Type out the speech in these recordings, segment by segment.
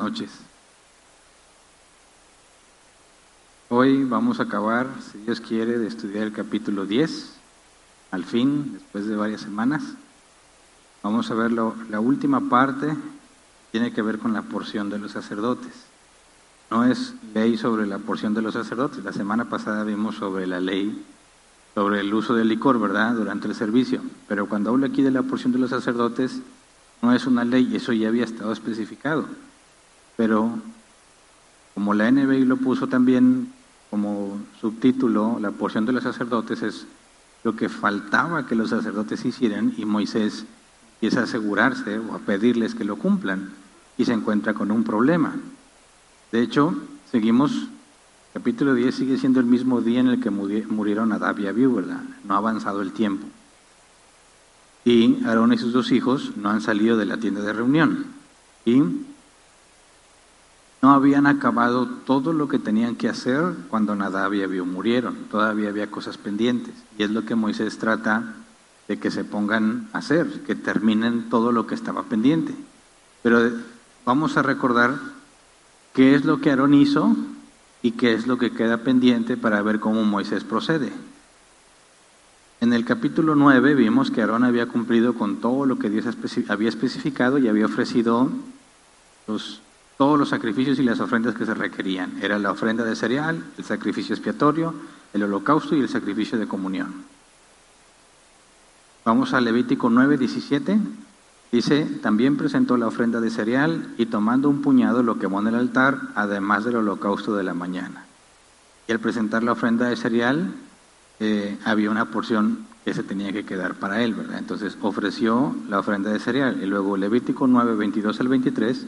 Noches. Hoy vamos a acabar, si Dios quiere, de estudiar el capítulo 10. Al fin, después de varias semanas, vamos a ver lo- la última parte, tiene que ver con la porción de los sacerdotes. No es ley sobre la porción de los sacerdotes. La semana pasada vimos sobre la ley sobre el uso del licor, ¿verdad?, durante el servicio. Pero cuando hablo aquí de la porción de los sacerdotes, no es una ley, eso ya había estado especificado. Pero como la NBI lo puso también como subtítulo, la porción de los sacerdotes es lo que faltaba que los sacerdotes hicieran y Moisés empieza a asegurarse o a pedirles que lo cumplan y se encuentra con un problema. De hecho, seguimos, capítulo 10 sigue siendo el mismo día en el que muri- murieron Adab y Abiú, ¿verdad? No ha avanzado el tiempo. Y Aarón y sus dos hijos no han salido de la tienda de reunión. Y no habían acabado todo lo que tenían que hacer cuando Nadab y Abiú murieron. Todavía había cosas pendientes. Y es lo que Moisés trata de que se pongan a hacer, que terminen todo lo que estaba pendiente. Pero vamos a recordar qué es lo que Aarón hizo y qué es lo que queda pendiente para ver cómo Moisés procede. En el capítulo 9 vimos que Aarón había cumplido con todo lo que Dios había especificado y había ofrecido los- todos los sacrificios y las ofrendas que se requerían. Era la ofrenda de cereal, el sacrificio expiatorio, el holocausto y el sacrificio de comunión. Vamos a Levítico 9, 17. Dice, también presentó la ofrenda de cereal y tomando un puñado lo quemó en el altar, además del holocausto de la mañana. Y al presentar la ofrenda de cereal, eh, había una porción que se tenía que quedar para él, ¿verdad? Entonces ofreció la ofrenda de cereal. Y luego Levítico 9, 22 al 23,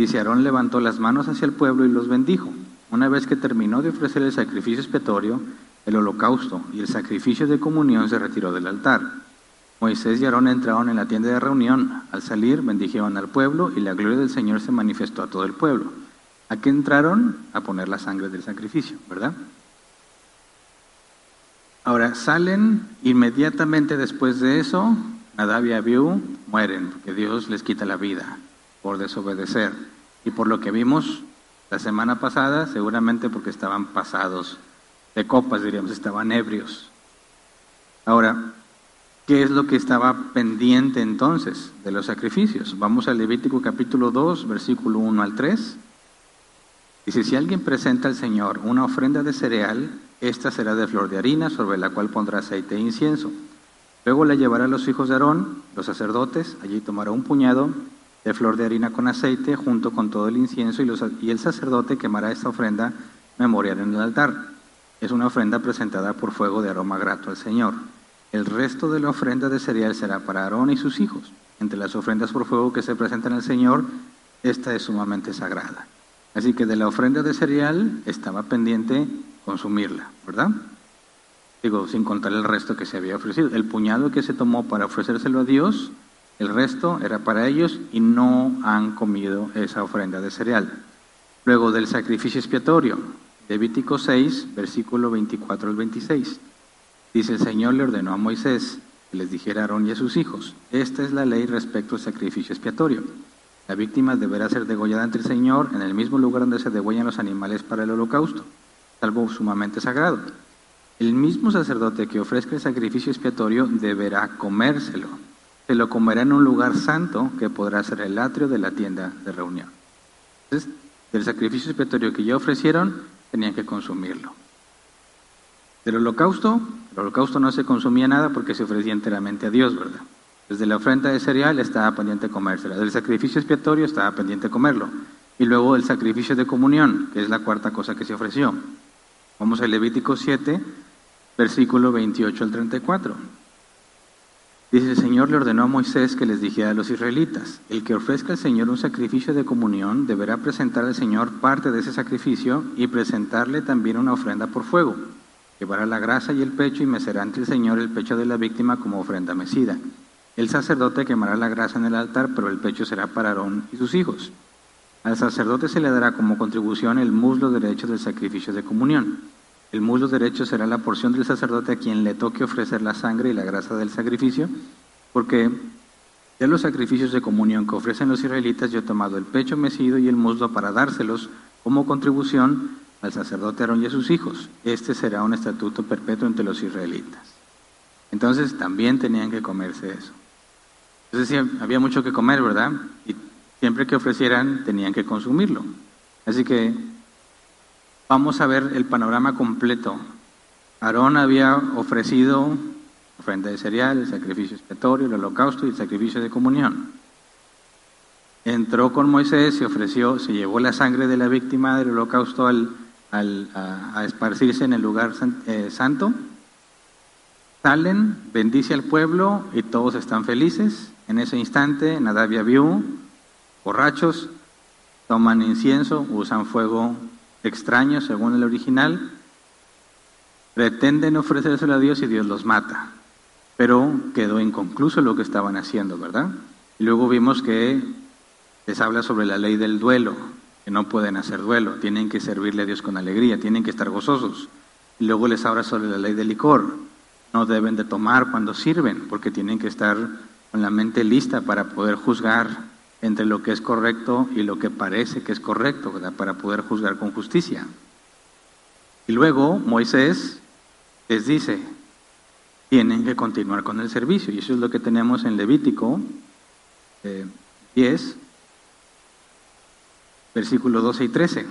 dice, Aarón levantó las manos hacia el pueblo y los bendijo. Una vez que terminó de ofrecer el sacrificio expiatorio, el holocausto y el sacrificio de comunión, se retiró del altar. Moisés y Aarón entraron en la tienda de reunión. Al salir, bendijeron al pueblo y la gloria del Señor se manifestó a todo el pueblo. ¿A qué entraron? A poner la sangre del sacrificio, ¿verdad? Ahora, salen inmediatamente después de eso, Nadab y Abiú mueren, porque Dios les quita la vida por desobedecer. Y por lo que vimos la semana pasada, seguramente porque estaban pasados de copas, diríamos, estaban ebrios. Ahora, ¿qué es lo que estaba pendiente entonces de los sacrificios? Vamos al Levítico capítulo 2, versículo 1 al 3. Dice, si alguien presenta al Señor una ofrenda de cereal, esta será de flor de harina, sobre la cual pondrá aceite e incienso. Luego la llevará a los hijos de Aarón, los sacerdotes, allí tomará un puñado de flor de harina con aceite, junto con todo el incienso, y, los- el sacerdote quemará esta ofrenda memorial en el altar. Es una ofrenda presentada por fuego de aroma grato al Señor. El resto de la ofrenda de cereal será para Aarón y sus hijos. Entre las ofrendas por fuego que se presentan al Señor, esta es sumamente sagrada. Así que de la ofrenda de cereal estaba pendiente consumirla, ¿verdad? Digo, sin contar el resto que se había ofrecido. El puñado que se tomó para ofrecérselo a Dios, el resto era para ellos y no han comido esa ofrenda de cereal. Luego del sacrificio expiatorio, Levítico 6, versículo 24 al 26. Dice el Señor le ordenó a Moisés que les dijera a Aarón y a sus hijos, esta es la ley respecto al sacrificio expiatorio. La víctima deberá ser degollada ante el Señor en el mismo lugar donde se degüellan los animales para el holocausto, algo sumamente sagrado. El mismo sacerdote que ofrezca el sacrificio expiatorio deberá comérselo. Se lo comerá en un lugar santo que podrá ser el atrio de la tienda de reunión. Entonces, del sacrificio expiatorio que ya ofrecieron, tenían que consumirlo. Del holocausto, el holocausto no se consumía nada porque se ofrecía enteramente a Dios, ¿verdad? Desde la ofrenda de cereal estaba pendiente comérsela. Del sacrificio expiatorio estaba pendiente comerlo. Y luego el sacrificio de comunión, que es la cuarta cosa que se ofreció. Vamos a Levítico 7, versículo 28 al 34. Dice, el Señor le ordenó a Moisés que les dijera a los israelitas, el que ofrezca al Señor un sacrificio de comunión deberá presentar al Señor parte de ese sacrificio y presentarle también una ofrenda por fuego. Llevará la grasa y el pecho y mecerá ante el Señor el pecho de la víctima como ofrenda mecida. El sacerdote quemará la grasa en el altar, pero el pecho será para Aarón y sus hijos. Al sacerdote se le dará como contribución el muslo derecho del sacrificio de comunión. El muslo derecho será la porción del sacerdote a quien le toque ofrecer la sangre y la grasa del sacrificio, porque de los sacrificios de comunión que ofrecen los israelitas yo he tomado el pecho mecido y el muslo para dárselos como contribución al sacerdote Aarón y a sus hijos. Este será un estatuto perpetuo entre los israelitas. Entonces también tenían que comerse eso. Entonces había mucho que comer, ¿verdad? Y siempre que ofrecieran tenían que consumirlo. Así que vamos a ver el panorama completo. Aarón había ofrecido ofrenda de cereal, el sacrificio expiatorio, el holocausto y el sacrificio de comunión. Entró con Moisés, se ofreció, se llevó la sangre de la víctima del holocausto al, a, esparcirse en el lugar eh, santo. Salen, bendice al pueblo y todos están felices. En ese instante, Nadab y borrachos, toman incienso, usan fuego extraños según el original, pretenden ofrecérselo a Dios y Dios los mata. Pero quedó inconcluso lo que estaban haciendo, ¿verdad? Luego vimos que les habla sobre la ley del duelo, que no pueden hacer duelo, tienen que servirle a Dios con alegría, tienen que estar gozosos. Luego les habla sobre la ley del licor, no deben de tomar cuando sirven, porque tienen que estar con la mente lista para poder juzgar entre lo que es correcto y lo que parece que es correcto, ¿verdad? para poder juzgar con justicia. Y luego Moisés les dice, tienen que continuar con el servicio, y eso es lo que tenemos en Levítico 10, eh, versículos 12 y 13.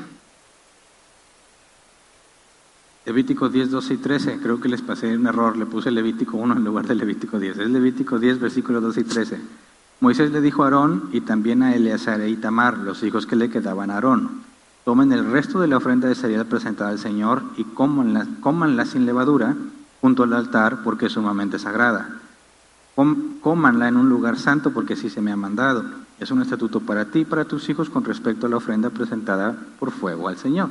Levítico 10, 12 y 13, creo que les pasé un error, le puse Levítico 1 en lugar de Levítico 10. Es Levítico 10, versículos 12 y 13. Moisés le dijo a Aarón y también a Eleazar e Itamar, los hijos que le quedaban a Aarón, tomen el resto de la ofrenda de cereal presentada al Señor y cómanla, cómanla sin levadura junto al altar porque es sumamente sagrada. Cómanla en un lugar santo porque así se me ha mandado. Es un estatuto para ti y para tus hijos con respecto a la ofrenda presentada por fuego al Señor.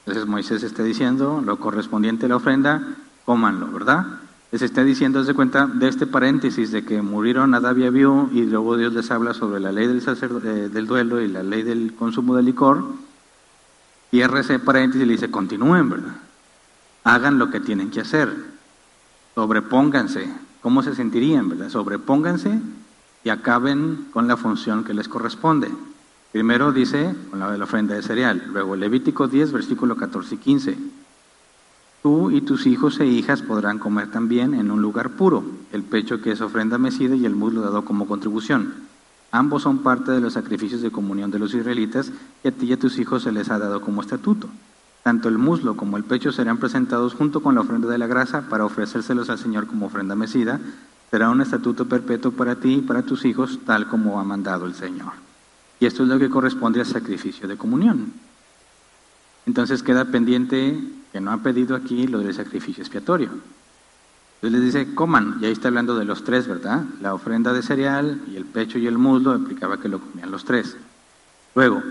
Entonces Moisés está diciendo lo correspondiente a la ofrenda, cómanlo, ¿verdad? Les está diciendo, de cuenta, de este paréntesis de que murieron Adab y Abiú y luego Dios les habla sobre la ley del, eh, del duelo y la ley del consumo de licor, cierra ese paréntesis y le dice, continúen, ¿verdad? Hagan lo que tienen que hacer, sobrepónganse, ¿cómo se sentirían, verdad? Sobrepónganse y acaben con la función que les corresponde. Primero dice con la ofrenda de cereal, luego Levítico 10, versículo 14 y 15. Tú y tus hijos e hijas podrán comer también en un lugar puro, el pecho que es ofrenda mecida y el muslo dado como contribución. Ambos son parte de los sacrificios de comunión de los israelitas y a ti y a tus hijos se les ha dado como estatuto. Tanto el muslo como el pecho serán presentados junto con la ofrenda de la grasa para ofrecérselos al Señor como ofrenda mecida. Será un estatuto perpetuo para ti y para tus hijos, tal como ha mandado el Señor. Y esto es lo que corresponde al sacrificio de comunión. Entonces queda pendiente que no ha pedido aquí lo del sacrificio expiatorio. Entonces les dice, coman, y ahí está hablando de los tres, ¿verdad? La ofrenda de cereal y el pecho y el muslo, explicaba que lo comían los tres. Luego,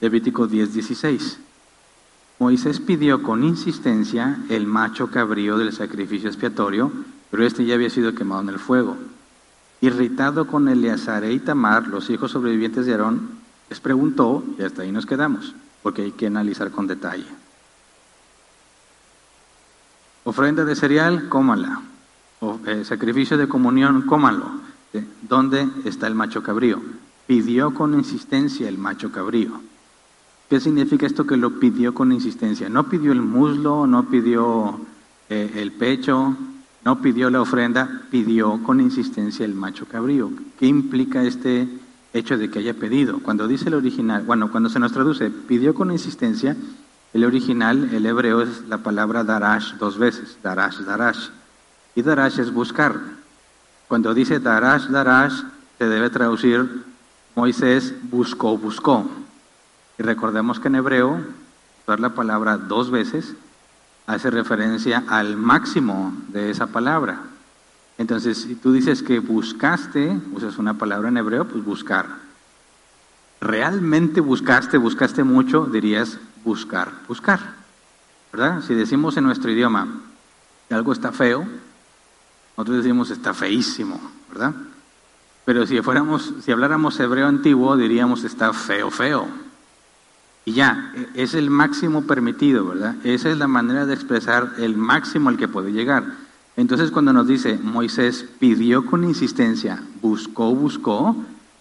Levítico 10, 16. Moisés pidió con insistencia el macho cabrío del sacrificio expiatorio, pero este ya había sido quemado en el fuego. Irritado con Eleazar e Itamar, los hijos sobrevivientes de Aarón, les preguntó, y hasta ahí nos quedamos, porque hay que analizar con detalle. Ofrenda de cereal, cómala. Eh, sacrificio de comunión, cómalo. ¿Dónde está el macho cabrío? Pidió con insistencia el macho cabrío. ¿Qué significa esto que lo pidió con insistencia? No pidió el muslo, no pidió eh, el pecho, no pidió la ofrenda, pidió con insistencia el macho cabrío. ¿Qué implica este hecho de que haya pedido? Cuando dice el original, bueno, cuando se nos traduce, pidió con insistencia, el original, el hebreo, es la palabra darash dos veces, darash, darash. Y darash es buscar. Cuando dice Darash, Darash, se debe traducir Moisés buscó, buscó. Y recordemos que en hebreo, usar la palabra dos veces hace referencia al máximo de esa palabra. Entonces, si tú dices que buscaste, usas una palabra en hebreo, pues buscar. Realmente buscaste, buscaste mucho, dirías buscar, buscar. ¿Verdad? Si decimos en nuestro idioma que algo está feo, nosotros decimos está feísimo, ¿verdad? Pero si fuéramos, si habláramos hebreo antiguo, diríamos está feo, feo. Y ya, e, es el máximo permitido, ¿verdad? Esa es la manera de expresar el máximo al que puede llegar. Entonces cuando nos dice Moisés pidió con insistencia, buscó, buscó,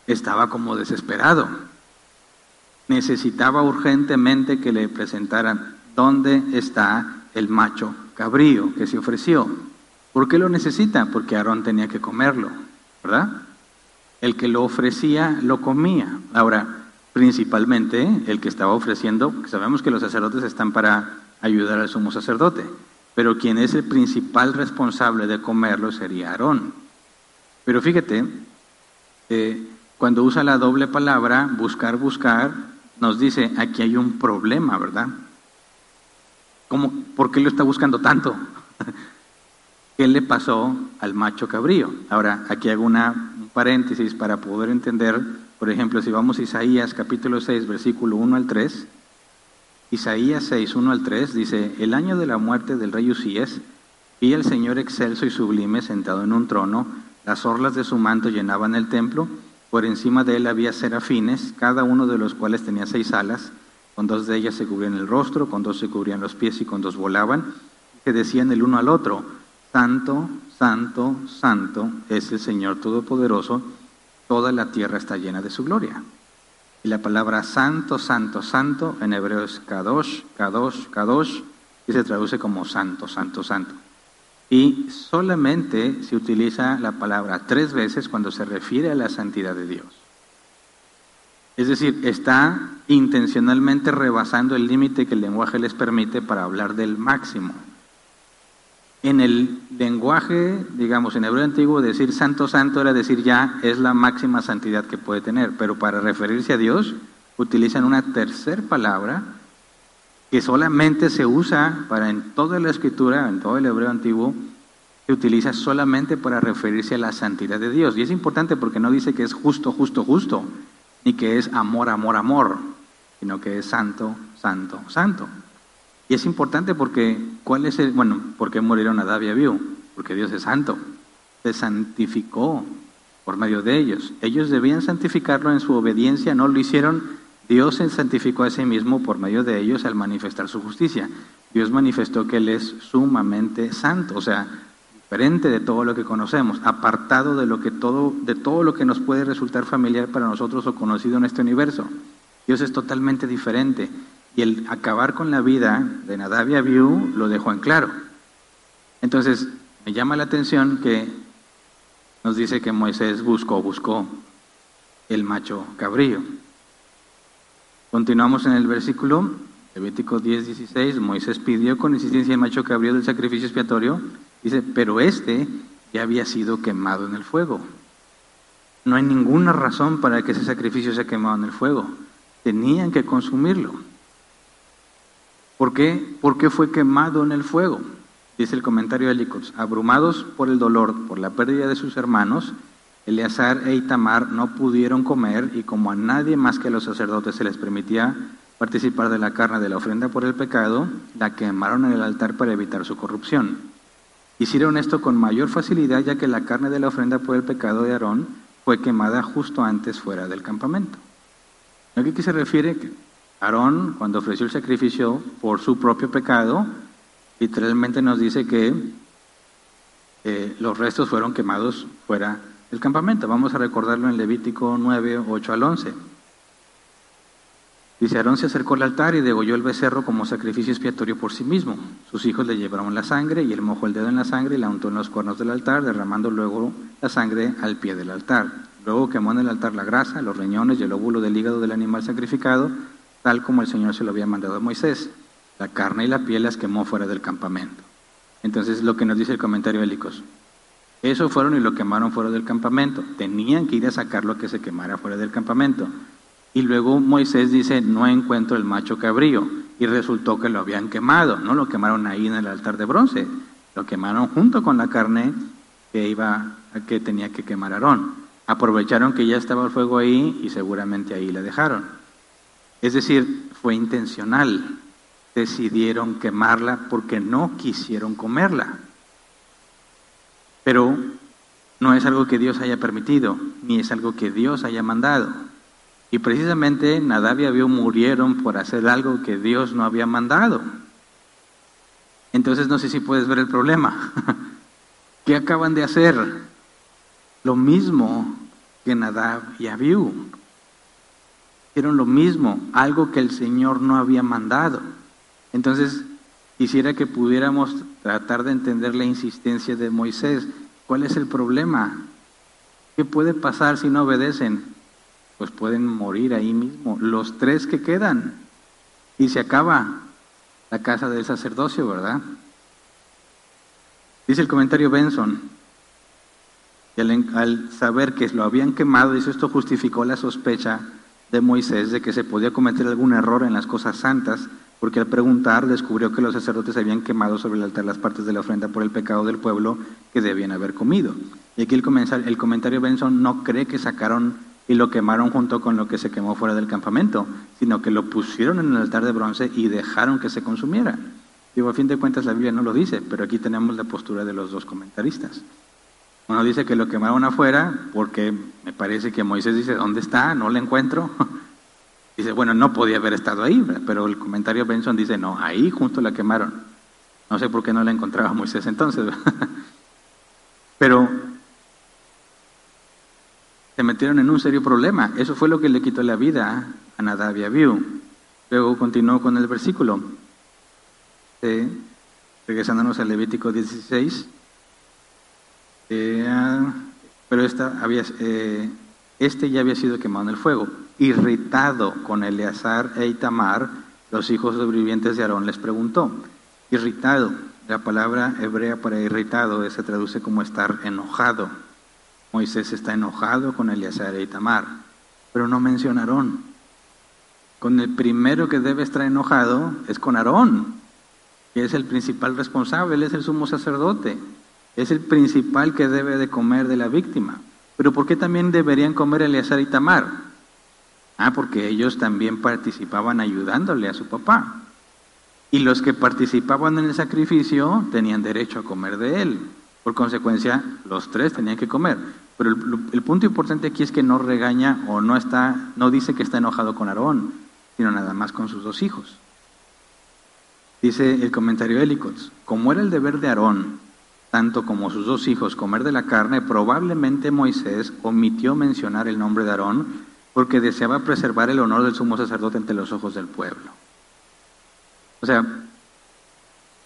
estaba como desesperado. Necesitaba urgentemente que le presentaran dónde está el macho cabrío que se ofreció. ¿Por qué lo necesita? Porque Aarón tenía que comerlo, ¿verdad? El que lo ofrecía lo comía. Ahora, principalmente el que estaba ofreciendo, sabemos que los sacerdotes están para ayudar al sumo sacerdote, pero quien es el principal responsable de comerlo sería Aarón. Pero fíjate, eh, cuando usa la doble palabra, buscar, buscar, nos dice, aquí hay un problema, ¿verdad? ¿Cómo, ¿Por qué lo está buscando tanto? ¿Qué le pasó al macho cabrío? Ahora, aquí hago una, un paréntesis para poder entender, por ejemplo, si vamos a Isaías capítulo 6, versículo 1 al 3, Isaías 6, 1 al 3 dice, el año de la muerte del rey Usías, vi al Señor excelso y sublime sentado en un trono, las orlas de su manto llenaban el templo, por encima de él había serafines, cada uno de los cuales tenía seis alas, con dos de ellas se cubrían el rostro, con dos se cubrían los pies y con dos volaban, que decían el uno al otro, Santo, Santo, Santo es el Señor Todopoderoso, toda la tierra está llena de su gloria. Y la palabra santo, santo, santo, en hebreo es kadosh, kadosh, kadosh, y se traduce como santo, santo, santo. Y solamente se utiliza la palabra tres veces cuando se refiere a la santidad de Dios. Es decir, está intencionalmente rebasando el límite que el lenguaje les permite para hablar del máximo. En el lenguaje, digamos, en hebreo antiguo, decir santo, santo era decir ya es la máxima santidad que puede tener, pero para referirse a Dios utilizan una tercera palabra que solamente se usa para en toda la escritura, en todo el hebreo antiguo, se utiliza solamente para referirse a la santidad de Dios. Y es importante porque no dice que es justo, justo, justo, ni que es amor, amor, amor, sino que es santo, santo, santo. Y es importante porque, ¿cuál es el, bueno, ¿por qué murieron Adab y Abiú? Porque Dios es santo. Se santificó por medio de ellos. Ellos debían santificarlo en su obediencia, no lo hicieron. Dios se santificó a sí mismo por medio de ellos al manifestar su justicia. Dios manifestó que Él es sumamente santo, o sea, diferente de todo lo que conocemos, apartado de lo que todo, de todo lo que nos puede resultar familiar para nosotros o conocido en este universo. Dios es totalmente diferente. Y el acabar con la vida de Nadab y Abiú lo dejó en claro. Entonces, me llama la atención que nos dice que Moisés buscó, buscó el macho cabrío. Continuamos en el versículo, Levítico 10, 16, Moisés pidió con insistencia el macho cabrío del sacrificio expiatorio, dice, pero este ya había sido quemado en el fuego. No hay ninguna razón para que ese sacrificio sea quemado en el fuego. Tenían que consumirlo. ¿Por qué? Porque fue quemado en el fuego. Dice el comentario de Licos. Abrumados por el dolor, por la pérdida de sus hermanos, Eleazar e Itamar no pudieron comer y como a nadie más que a los sacerdotes se les permitía participar de la carne de la ofrenda por el pecado, la quemaron en el altar para evitar su corrupción. Hicieron esto con mayor facilidad ya que la carne de la ofrenda por el pecado de Aarón fue quemada justo antes fuera del campamento. ¿A qué se refiere? Aarón, cuando ofreció el sacrificio por su propio pecado, literalmente nos dice que eh, los restos fueron quemados fuera del campamento. Vamos a recordarlo en Levítico 9, 8 al 11. Dice, Aarón se acercó al altar y degolló el becerro como sacrificio expiatorio por sí mismo. Sus hijos le llevaron la sangre y él mojó el dedo en la sangre y la untó en los cuernos del altar, derramando luego la sangre al pie del altar. Luego quemó en el altar la grasa, los riñones y el óvulo del hígado del animal sacrificado, tal como el Señor se lo había mandado a Moisés. La carne y la piel las quemó fuera del campamento. Entonces, lo que nos dice el comentario de Licos. Eso fueron y lo quemaron fuera del campamento. Tenían que ir a sacar lo que se quemara fuera del campamento. Y luego Moisés dice, no encuentro el macho cabrío. Y resultó que lo habían quemado. No lo quemaron ahí en el altar de bronce. Lo quemaron junto con la carne que, iba, que tenía que quemar Aarón. Aprovecharon que ya estaba el fuego ahí y seguramente ahí la dejaron. Es decir, fue intencional. Decidieron quemarla porque no quisieron comerla. Pero no es algo que Dios haya permitido, ni es algo que Dios haya mandado. Y precisamente Nadab y Abiú murieron por hacer algo que Dios no había mandado. Entonces no sé si puedes ver el problema. ¿Qué acaban de hacer? Lo mismo que Nadab y Abiú. Hicieron lo mismo, algo que el Señor no había mandado. Entonces, Quisiera que pudiéramos tratar de entender la insistencia de Moisés. ¿Cuál es el problema? ¿Qué puede pasar si no obedecen? Pues pueden morir ahí mismo, los tres que quedan. Y se acaba la casa del sacerdocio, ¿verdad? Dice el comentario Benson, que al, saber que lo habían quemado, dice esto justificó la sospecha de Moisés de que se podía cometer algún error en las cosas santas porque al preguntar descubrió que los sacerdotes habían quemado sobre el altar las partes de la ofrenda por el pecado del pueblo que debían haber comido. Y aquí el, el comentario Benson no cree que sacaron y lo quemaron junto con lo que se quemó fuera del campamento, sino que lo pusieron en el altar de bronce y dejaron que se consumiera. Digo, a fin de cuentas la Biblia no lo dice, pero aquí tenemos la postura de los dos comentaristas. Uno dice que lo quemaron afuera porque me parece que Moisés dice, ¿dónde está? No lo encuentro. Dice, bueno, no podía haber estado ahí, pero el comentario Benson dice, no, ahí justo la quemaron. No sé por qué no la encontraba Moisés entonces. pero se metieron en un serio problema. Eso fue lo que le quitó la vida a Nadab y Abiú. Luego continuó con el versículo. regresándonos al Levítico 16. Eh, pero esta había, eh, este ya había sido quemado en el fuego. Irritado con Eleazar e Itamar, los hijos sobrevivientes de Aarón les preguntó. Irritado, la palabra hebrea para irritado se traduce como estar enojado. Moisés está enojado con Eleazar e Itamar, pero no menciona Aarón. Con el primero que debe estar enojado es con Aarón, que es el principal responsable, es el sumo sacerdote, es el principal que debe de comer de la víctima. Pero ¿por qué también deberían comer Eleazar y Tamar? Ah, porque ellos también participaban ayudándole a su papá. Y los que participaban en el sacrificio tenían derecho a comer de él. Por consecuencia, los tres tenían que comer. Pero el, punto importante aquí es que no regaña o no está, no dice que está enojado con Aarón, sino nada más con sus dos hijos. Dice el comentario de como era el deber de Aarón tanto como sus dos hijos comer de la carne, probablemente Moisés omitió mencionar el nombre de Aarón porque deseaba preservar el honor del sumo sacerdote ante los ojos del pueblo. O sea,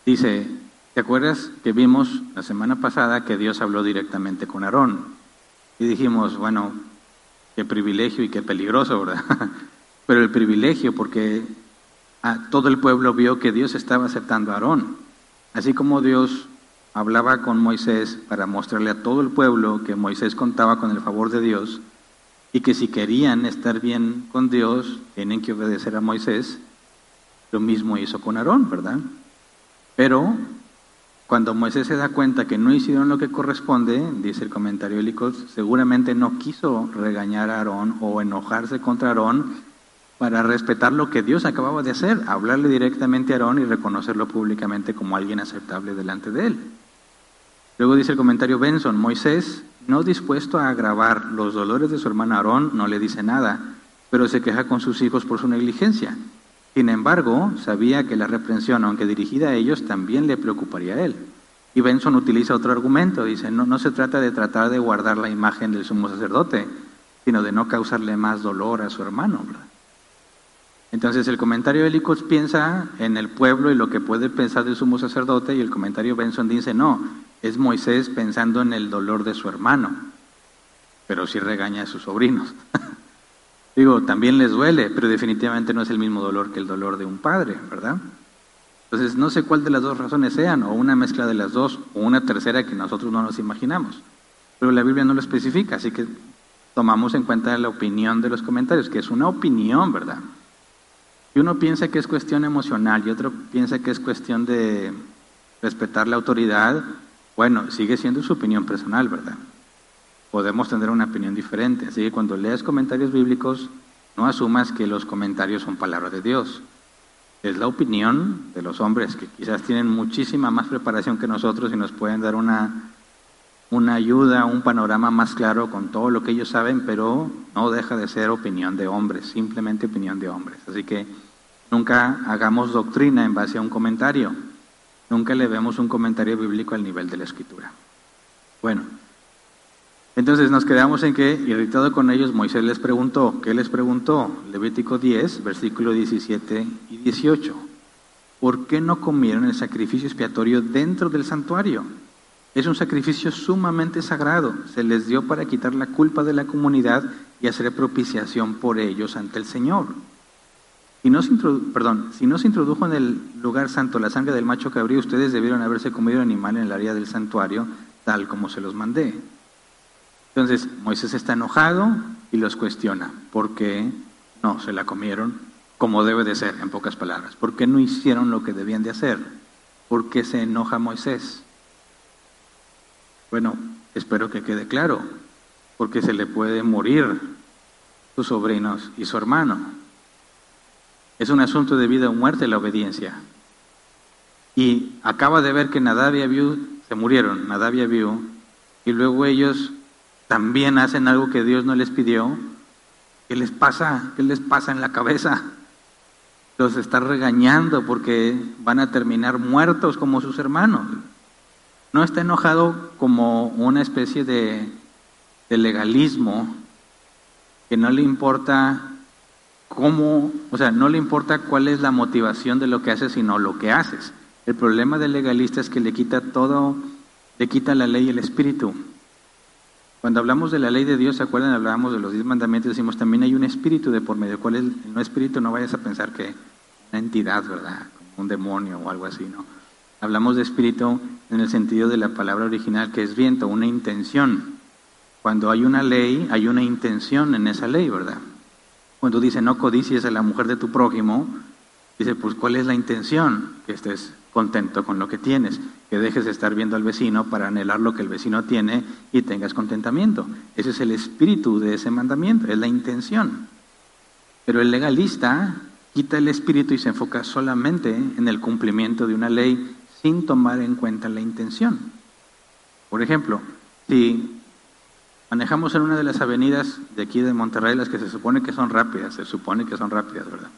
dice, ¿te acuerdas que vimos la semana pasada que Dios habló directamente con Aarón? Y dijimos, bueno, qué privilegio y qué peligroso, ¿verdad? Pero el privilegio porque a todo el pueblo vio que Dios estaba aceptando a Aarón. Así como Dios hablaba con Moisés para mostrarle a todo el pueblo que Moisés contaba con el favor de Dios y que si querían estar bien con Dios, tienen que obedecer a Moisés. Lo mismo hizo con Aarón, ¿verdad? Pero cuando Moisés se da cuenta que no hicieron lo que corresponde, dice el comentario Licos, seguramente no quiso regañar a Aarón o enojarse contra Aarón para respetar lo que Dios acababa de hacer, hablarle directamente a Aarón y reconocerlo públicamente como alguien aceptable delante de él. Luego dice el comentario Benson, Moisés, no dispuesto a agravar los dolores de su hermano Aarón, no le dice nada, pero se queja con sus hijos por su negligencia. Sin embargo, sabía que la reprensión, aunque dirigida a ellos, también le preocuparía a él. Y Benson utiliza otro argumento, dice, no, no se trata de tratar de guardar la imagen del sumo sacerdote, sino de no causarle más dolor a su hermano. Entonces el comentario de piensa en el pueblo y lo que puede pensar del sumo sacerdote y el comentario Benson dice, no, es Moisés pensando en el dolor de su hermano, pero sí regaña a sus sobrinos. Digo, también les duele, pero definitivamente no es el mismo dolor que el dolor de un padre, ¿verdad? Entonces, no sé cuál de las dos razones sean, o una mezcla de las dos, o una tercera que nosotros no nos imaginamos. Pero la Biblia no lo especifica, así que tomamos en cuenta la opinión de los comentarios, que es una opinión, ¿verdad? Y uno piensa que es cuestión emocional y otro piensa que es cuestión de respetar la autoridad, bueno, sigue siendo su opinión personal, ¿verdad? Podemos tener una opinión diferente, así que cuando leas comentarios bíblicos, no asumas que los comentarios son palabra de Dios. Es la opinión de los hombres que quizás tienen muchísima más preparación que nosotros y nos pueden dar una, una ayuda, un panorama más claro con todo lo que ellos saben, pero no deja de ser opinión de hombres, simplemente opinión de hombres. Así que nunca hagamos doctrina en base a un comentario, nunca le vemos un comentario bíblico al nivel de la escritura. Bueno, entonces nos quedamos en que, irritado con ellos, Moisés les preguntó, ¿qué les preguntó? Levítico 10, versículo 17 y 18. ¿Por qué no comieron el sacrificio expiatorio dentro del santuario? Es un sacrificio sumamente sagrado. Se les dio para quitar la culpa de la comunidad y hacer propiciación por ellos ante el Señor. Y no se si no se introdujo en el lugar santo la sangre del macho cabrío, ustedes debieron haberse comido el animal en el área del santuario, tal como se los mandé. Entonces Moisés está enojado y los cuestiona. ¿Por qué no se la comieron como debe de ser, en pocas palabras? ¿Por qué no hicieron lo que debían de hacer? ¿Por qué se enoja Moisés? Bueno, espero que quede claro, porque se le puede morir sus sobrinos y su hermano. Es un asunto de vida o muerte la obediencia. Y acaba de ver que Nadab y Abiú se murieron, Nadab y Abiú, y luego ellos también hacen algo que Dios no les pidió. ¿Qué les pasa? ¿Qué les pasa en la cabeza? Los está regañando porque van a terminar muertos como sus hermanos no está enojado como una especie de, legalismo que no le importa cómo, o sea, no le importa cuál es la motivación de lo que haces, sino lo que haces. El problema del legalista es que le quita todo, le quita la ley y el espíritu. Cuando hablamos de la ley de Dios, ¿se acuerdan? Hablábamos de los diez mandamientos, decimos también hay un espíritu de por medio, cual es el no espíritu, no vayas a pensar que una entidad, ¿verdad? Un demonio o algo así, ¿no? Hablamos de espíritu en el sentido de la palabra original que es viento, una intención. Cuando hay una ley, hay una intención en esa ley, ¿verdad? Cuando dice no codicies a la mujer de tu prójimo, dice, pues ¿cuál es la intención? Que estés contento con lo que tienes, que dejes de estar viendo al vecino para anhelar lo que el vecino tiene y tengas contentamiento. Ese es el espíritu de ese mandamiento, es la intención. Pero el legalista quita el espíritu y se enfoca solamente en el cumplimiento de una ley sin tomar en cuenta la intención. Por ejemplo, si manejamos en una de las avenidas de aquí de Monterrey, las que se supone que son rápidas, se supone que son rápidas, ¿verdad?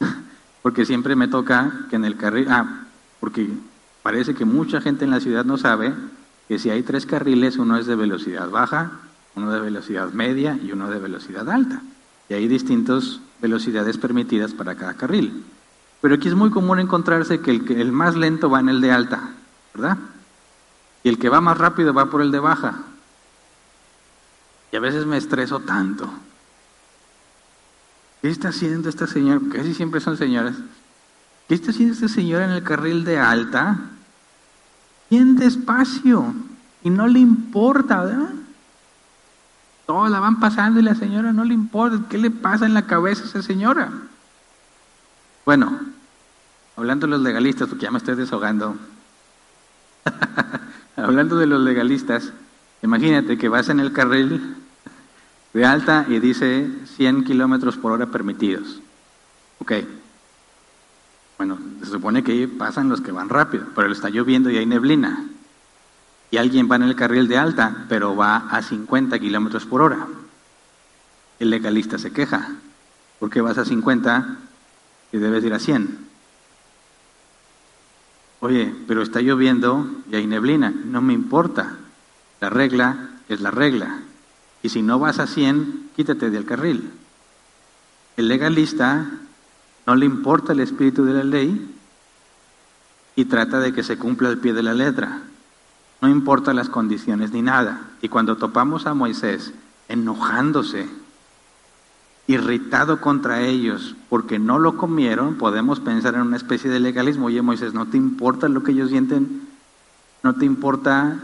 porque siempre me toca que en el carril, ah, porque parece que mucha gente en la ciudad no sabe que si hay tres carriles, uno es de velocidad baja, uno de velocidad media y uno de velocidad alta. Y hay distintas velocidades permitidas para cada carril. Pero aquí es muy común encontrarse que el, el más lento va en el de alta, ¿verdad? Y el que va más rápido va por el de baja. A veces me estreso tanto. ¿Qué está haciendo esta señora? Casi siempre son señoras. ¿Qué está haciendo esta señora en el carril de alta? Bien despacio. Y no le importa, ¿verdad? Todos la van pasando y la señora no le importa. ¿Qué le pasa en la cabeza a esa señora? Bueno, hablando de los legalistas, porque ya me estoy desahogando. hablando de los legalistas, imagínate que vas en el carril de alta y dice 100 kilómetros por hora permitidos. Ok. Bueno, se supone que ahí pasan los que van rápido, pero está lloviendo y hay neblina. Y alguien va en el carril de alta, pero va a 50 kilómetros por hora. El legalista se queja. ¿Por qué vas a 50 y debes ir a 100. Oye, pero está lloviendo y hay neblina. No me importa. La regla es la regla. Y si no vas a 100, quítate del carril. El legalista no le importa el espíritu de la ley y trata de que se cumpla el pie de la letra. No importa las condiciones ni nada. Y cuando topamos a Moisés enojándose irritado contra ellos porque no lo comieron, podemos pensar en una especie de legalismo. Oye, Moisés, ¿no te importa lo que ellos sienten? ¿No te importa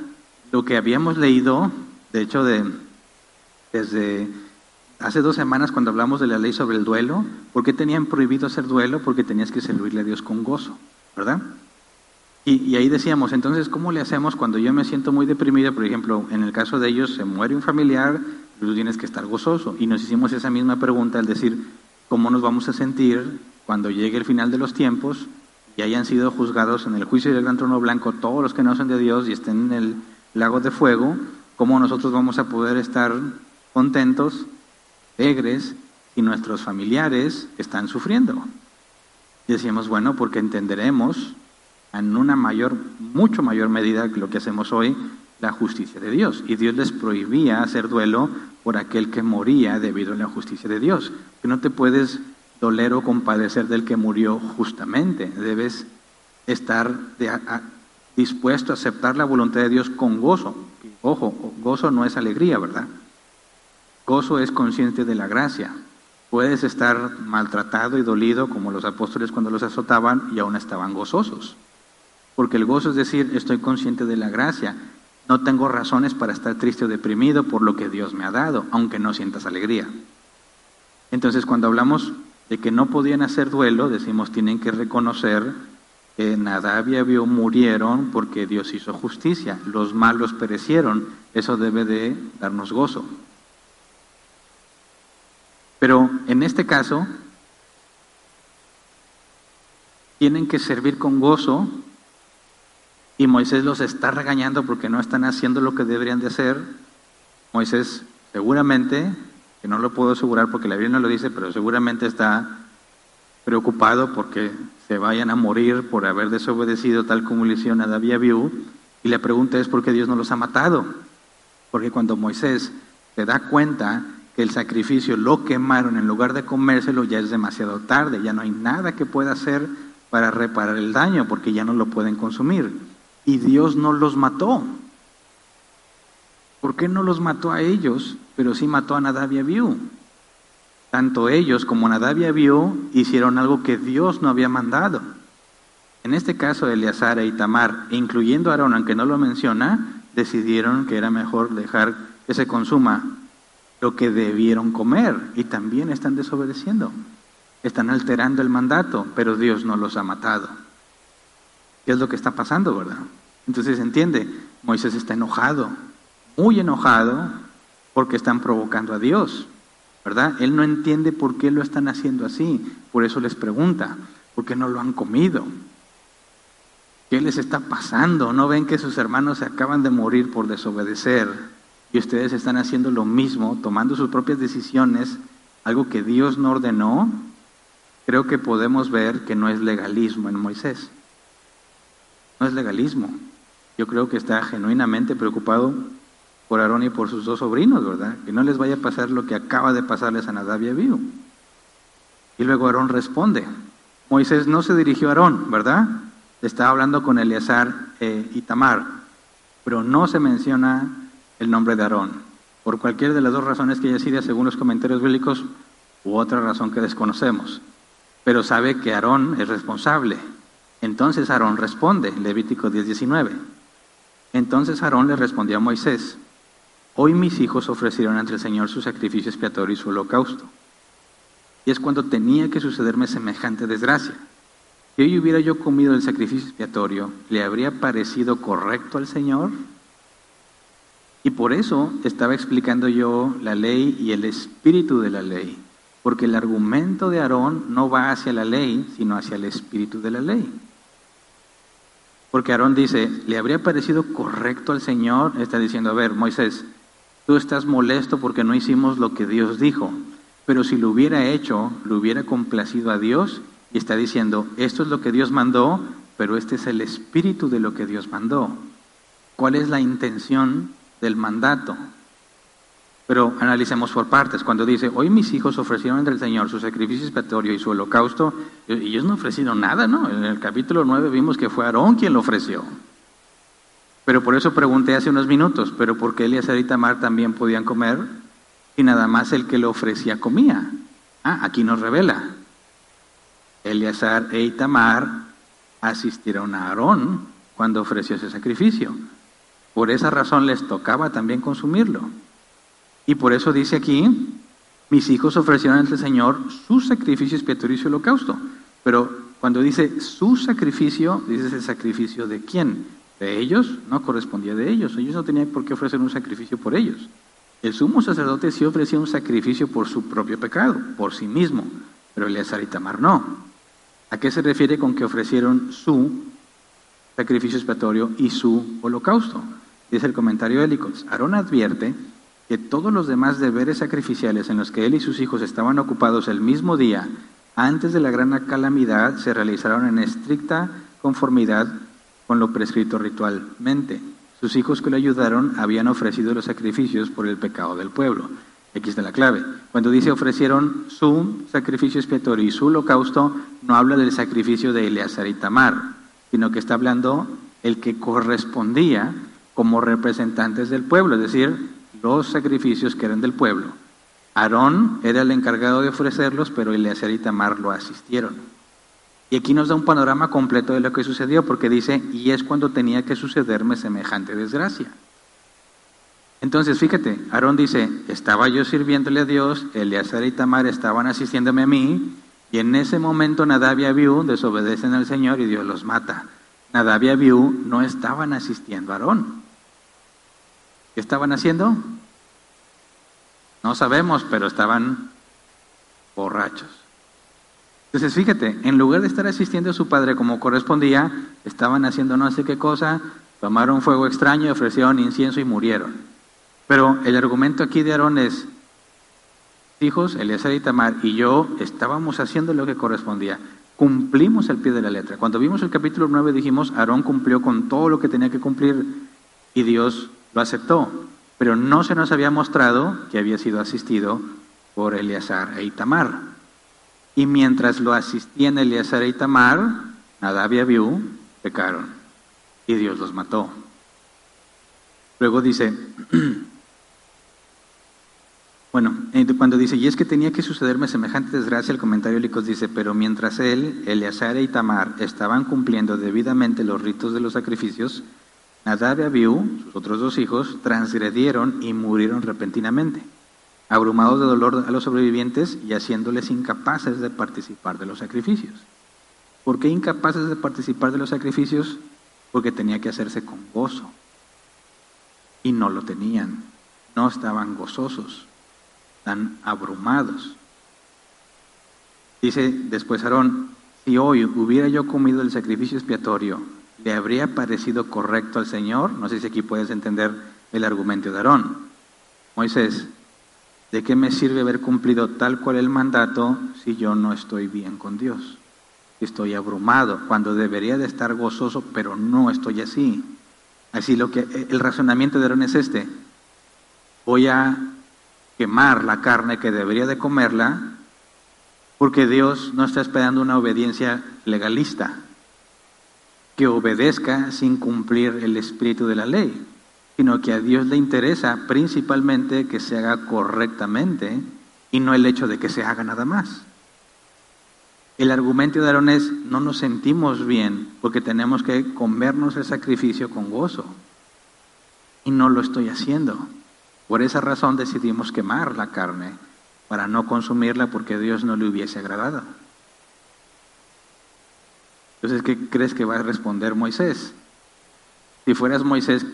lo que habíamos leído? De hecho, de, desde hace dos semanas cuando hablamos de la ley sobre el duelo, ¿por qué tenían prohibido hacer duelo? Porque tenías que servirle a Dios con gozo, ¿verdad? Y, y, ahí decíamos, entonces, ¿cómo le hacemos cuando yo me siento muy deprimido? Por ejemplo, en el caso de ellos, se muere un familiar, tú tienes que estar gozoso. Y nos hicimos esa misma pregunta al decir, ¿cómo nos vamos a sentir cuando llegue el final de los tiempos y hayan sido juzgados en el juicio del gran trono blanco todos los que no son de Dios y estén en el lago de fuego? ¿Cómo nosotros vamos a poder estar contentos, alegres, y nuestros familiares están sufriendo? Y decíamos, bueno, porque entenderemos en una mayor, mucho mayor medida que lo que hacemos hoy, la justicia de Dios. Y Dios les prohibía hacer duelo por aquel que moría debido a la justicia de Dios. Que no te puedes doler o compadecer del que murió justamente. Debes estar dispuesto a aceptar la voluntad de Dios con gozo. Ojo, gozo no es alegría, ¿verdad? Gozo es consciente de la gracia. Puedes estar maltratado y dolido como los apóstoles cuando los azotaban y aún estaban gozosos. Porque el gozo es decir, estoy consciente de la gracia no tengo razones para estar triste o deprimido por lo que Dios me ha dado, aunque no sientas alegría. Entonces, cuando hablamos de que no podían hacer duelo, decimos tienen que reconocer que Nadab y Abiú murieron porque Dios hizo justicia, los malos perecieron, eso debe de darnos gozo. Pero en este caso, tienen que servir con gozo y Moisés los está regañando porque no están haciendo lo que deberían de hacer, Moisés seguramente, que no lo puedo asegurar porque la Biblia no lo dice, pero seguramente está preocupado porque se vayan a morir por haber desobedecido tal como le hicieron a David y la pregunta es por qué Dios no los ha matado. Porque cuando Moisés se da cuenta que el sacrificio lo quemaron en lugar de comérselo, ya es demasiado tarde, ya no hay nada que pueda hacer para reparar el daño porque ya no lo pueden consumir y Dios no los mató. ¿Por qué no los mató a ellos, pero sí mató a Nadab y Abiú? Tanto ellos como Nadab y Abiú hicieron algo que Dios no había mandado. En este caso, Eleazar e Itamar, incluyendo a Aarón, aunque no lo menciona, decidieron que era mejor dejar que se consuma lo que debieron comer y también están desobedeciendo. Están alterando el mandato, pero Dios no los ha matado. ¿Qué es lo que está pasando, verdad? Entonces entiende, Moisés está enojado, muy enojado, porque están provocando a Dios, ¿verdad? Él no entiende por qué lo están haciendo así, por eso les pregunta, ¿por qué no lo han comido? ¿Qué les está pasando? ¿No ven que sus hermanos se acaban de morir por desobedecer y ustedes están haciendo lo mismo, tomando sus propias decisiones, algo que Dios no ordenó? Creo que podemos ver que no es legalismo en Moisés no es legalismo. Yo creo que está genuinamente preocupado por Aarón y por sus dos sobrinos, ¿verdad? Que no les vaya a pasar lo que acaba de pasarles a Nadab y Abiú. Y luego Aarón responde. Moisés no se dirigió a Aarón, ¿verdad? Estaba hablando con Eleazar eh, y Tamar, pero no se menciona el nombre de Aarón. Por cualquier de las dos razones que ella sigue, según los comentarios bíblicos, u otra razón que desconocemos. Pero sabe que Aarón es responsable entonces Aarón responde, Levítico 10:19. Entonces Aarón le respondió a Moisés, hoy mis hijos ofrecieron ante el Señor su sacrificio expiatorio y su holocausto. Y es cuando tenía que sucederme semejante desgracia. Si hoy hubiera yo comido el sacrificio expiatorio, ¿le habría parecido correcto al Señor? Y por eso estaba explicando yo la ley y el espíritu de la ley, porque el argumento de Aarón no va hacia la ley, sino hacia el espíritu de la ley. Porque Aarón dice, ¿le habría parecido correcto al Señor? Está diciendo, a ver, Moisés, tú estás molesto porque no hicimos lo que Dios dijo, pero si lo hubiera hecho, lo hubiera complacido a Dios y está diciendo, esto es lo que Dios mandó, pero este es el espíritu de lo que Dios mandó. ¿Cuál es la intención del mandato? Pero analicemos por partes. Cuando dice, hoy mis hijos ofrecieron entre el Señor su sacrificio expiatorio y su holocausto, y ellos no ofrecieron nada, ¿no? En el capítulo 9 vimos que fue Aarón quien lo ofreció. Pero por eso pregunté hace unos minutos, ¿pero por qué Elías y Tamar también podían comer? Y nada más el que lo ofrecía comía. Ah, aquí nos revela. Eleazar e Itamar asistieron a Aarón cuando ofreció ese sacrificio. Por esa razón les tocaba también consumirlo. Y por eso dice aquí, mis hijos ofrecieron ante el Señor su sacrificio expiatorio y holocausto. Pero cuando dice su sacrificio, dice el sacrificio de quién? De ellos, no correspondía de ellos. Ellos no tenían por qué ofrecer un sacrificio por ellos. El sumo sacerdote sí ofrecía un sacrificio por su propio pecado, por sí mismo, pero Eleazar y Tamar no. ¿A qué se refiere con que ofrecieron su sacrificio expiatorio y su holocausto? Dice el comentario de Helicos. Aarón advierte que todos los demás deberes sacrificiales en los que él y sus hijos estaban ocupados el mismo día, antes de la gran calamidad, se realizaron en estricta conformidad con lo prescrito ritualmente. Sus hijos que le ayudaron habían ofrecido los sacrificios por el pecado del pueblo. Aquí está la clave. Cuando dice ofrecieron su sacrificio expiatorio y su holocausto, no habla del sacrificio de Eleazar y Tamar, sino que está hablando el que correspondía como representantes del pueblo, es decir, los sacrificios que eran del pueblo. Aarón era el encargado de ofrecerlos, pero Eleazar y Tamar lo asistieron. Y aquí nos da un panorama completo de lo que sucedió, porque dice, y es cuando tenía que sucederme semejante desgracia. Entonces, fíjate, Aarón dice, estaba yo sirviéndole a Dios, Eleazar y Tamar estaban asistiéndome a mí, y en ese momento Nadab y Abiú desobedecen al Señor y Dios los mata. Nadab y Abiú no estaban asistiendo a Aarón. ¿Qué estaban haciendo? No sabemos, pero estaban borrachos. Entonces, fíjate, en lugar de estar asistiendo a su padre como correspondía, estaban haciendo no sé qué cosa, tomaron fuego extraño, ofrecieron incienso y murieron. Pero el argumento aquí de Aarón es, hijos, Eliezer y Tamar y yo estábamos haciendo lo que correspondía. Cumplimos el pie de la letra. Cuando vimos el capítulo 9 dijimos, Aarón cumplió con todo lo que tenía que cumplir y Dios lo aceptó. Pero no se nos había mostrado que había sido asistido por Eleazar e Itamar. Y mientras lo asistían Eleazar y Tamar, Nadab y Abiú pecaron y Dios los mató. Luego dice, bueno, cuando dice, y es que tenía que sucederme semejante desgracia, el comentario Licos dice, pero mientras él, Eleazar y Tamar estaban cumpliendo debidamente los ritos de los sacrificios, Nadab y Abiú, sus otros dos hijos, transgredieron y murieron repentinamente abrumados de dolor a los sobrevivientes y haciéndoles incapaces de participar de los sacrificios. ¿Por qué incapaces de participar de los sacrificios? Porque tenía que hacerse con gozo. Y no lo tenían. No estaban gozosos. Están abrumados. Dice después Aarón, si hoy hubiera yo comido el sacrificio expiatorio, ¿le habría parecido correcto al Señor? No sé si aquí puedes entender el argumento de Aarón. Moisés, ¿De qué me sirve haber cumplido tal cual el mandato si yo no estoy bien con Dios? Estoy abrumado cuando debería de estar gozoso, pero no estoy así. Así lo que el razonamiento de Aarón es este. Voy a quemar la carne que debería de comerla porque Dios no está esperando una obediencia legalista, que obedezca sin cumplir el espíritu de la ley sino que a Dios le interesa principalmente que se haga correctamente y no el hecho de que se haga nada más. El argumento de Aarón es, no nos sentimos bien porque tenemos que comernos el sacrificio con gozo. Y no lo estoy haciendo. Por esa razón decidimos quemar la carne para no consumirla porque Dios no le hubiese agradado. Entonces, ¿qué crees que va a responder Moisés? Si fueras Moisés,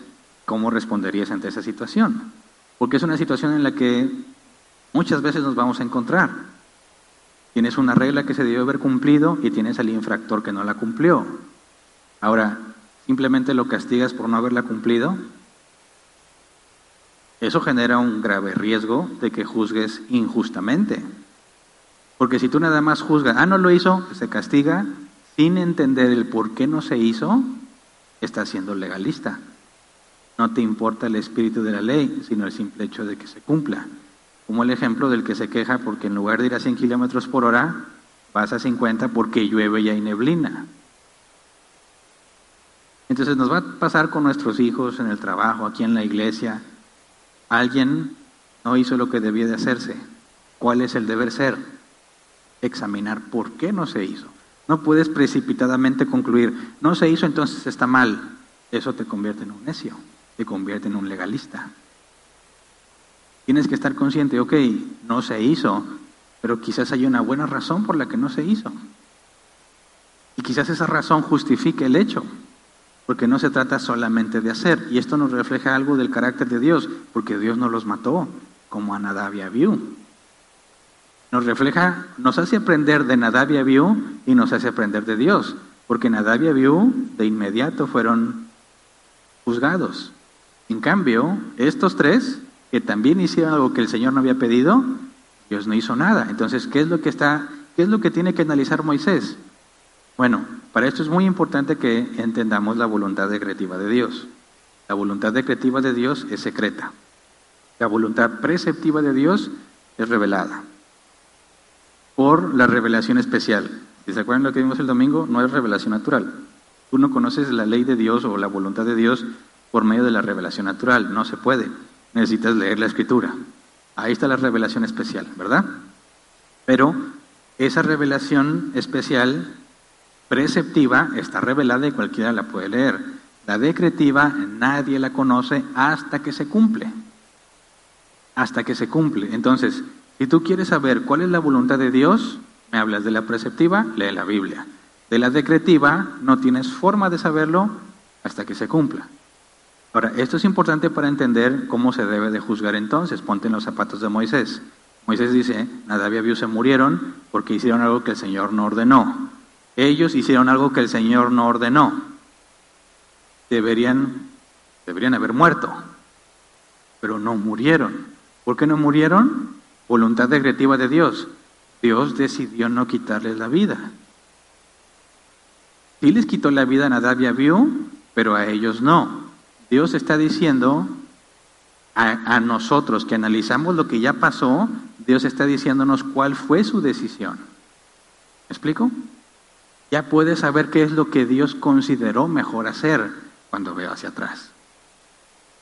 ¿cómo responderías ante esa situación? Porque es una situación en la que muchas veces nos vamos a encontrar. Tienes una regla que se debió haber cumplido y tienes al infractor que no la cumplió. Ahora, simplemente lo castigas por no haberla cumplido. Eso genera un grave riesgo de que juzgues injustamente. Porque si tú nada más juzgas, ah, no lo hizo, se castiga, sin entender el por qué no se hizo, estás siendo legalista. No te importa el espíritu de la ley, sino el simple hecho de que se cumpla. Como el ejemplo del que se queja porque en lugar de ir a 100 kilómetros por hora, vas a 50 porque llueve y hay neblina. Entonces nos va a pasar con nuestros hijos en el trabajo, aquí en la iglesia. Alguien no hizo lo que debía de hacerse. ¿Cuál es el deber ser? examinar por qué no se hizo. No puedes precipitadamente concluir, no se hizo, entonces está mal. Eso te convierte en un necio, te convierte en un legalista. Tienes que estar consciente, ok, no se hizo, pero quizás hay una buena razón por la que no se hizo. Y quizás esa razón justifique el hecho, porque no se trata solamente de hacer. Y esto nos refleja algo del carácter de Dios, porque Dios no los mató, como a Nadab y. Nos refleja, nos hace aprender de Nadab y Abiú y nos hace aprender de Dios, porque Nadab y Abiú de inmediato fueron juzgados. En cambio, estos tres, que también hicieron algo que el Señor no había pedido, Dios no hizo nada. Entonces, ¿qué es lo que está, qué es lo que tiene que analizar Moisés? Bueno, para esto es muy importante que entendamos la voluntad decretiva de Dios. La voluntad decretiva de Dios es secreta. La voluntad preceptiva de Dios es revelada por la revelación especial. Se acuerdan lo que vimos el domingo, no es revelación natural. Tú no conoces la ley de Dios o la voluntad de Dios por medio de la revelación natural. No se puede. Necesitas leer la escritura. Ahí está la revelación especial, ¿verdad? Pero esa revelación especial preceptiva está revelada y cualquiera la puede leer. La decretiva nadie la conoce hasta que se cumple. Hasta que se cumple. Entonces, si tú quieres saber cuál es la voluntad de Dios, me hablas de la preceptiva, lee la Biblia. De la decretiva, no tienes forma de saberlo hasta que se cumpla. Ahora, esto es importante para entender cómo se debe de juzgar entonces. Ponte en los zapatos de Moisés. Moisés dice, Nadab y se murieron porque hicieron algo que el Señor no ordenó. Ellos hicieron algo que el Señor no ordenó. Deberían, deberían haber muerto, pero no murieron. ¿Por qué no murieron? Voluntad decretiva de Dios. Dios decidió no quitarles la vida. Sí les quitó la vida a Nadab y Abiú, pero a ellos no. Dios está diciendo a, nosotros que analizamos lo que ya pasó, Dios está diciéndonos cuál fue su decisión. ¿Me explico? Ya puedes saber qué es lo que Dios consideró mejor hacer cuando veo hacia atrás.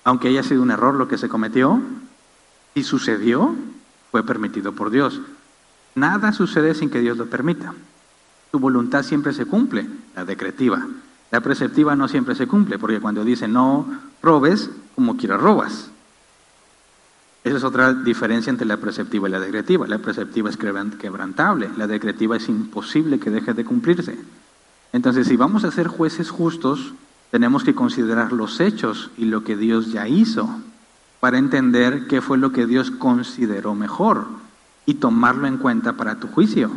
Aunque haya sido un error lo que se cometió, si sucedió, fue permitido por Dios. Nada sucede sin que Dios lo permita. Tu voluntad siempre se cumple, la decretiva. La preceptiva no siempre se cumple, porque cuando dice no robes, como quieras robas. Esa es otra diferencia entre la preceptiva y la decretiva. La preceptiva es quebrantable, la decretiva es imposible que deje de cumplirse. Entonces, si vamos a ser jueces justos, tenemos que considerar los hechos y lo que Dios ya hizo para entender qué fue lo que Dios consideró mejor y tomarlo en cuenta para tu juicio,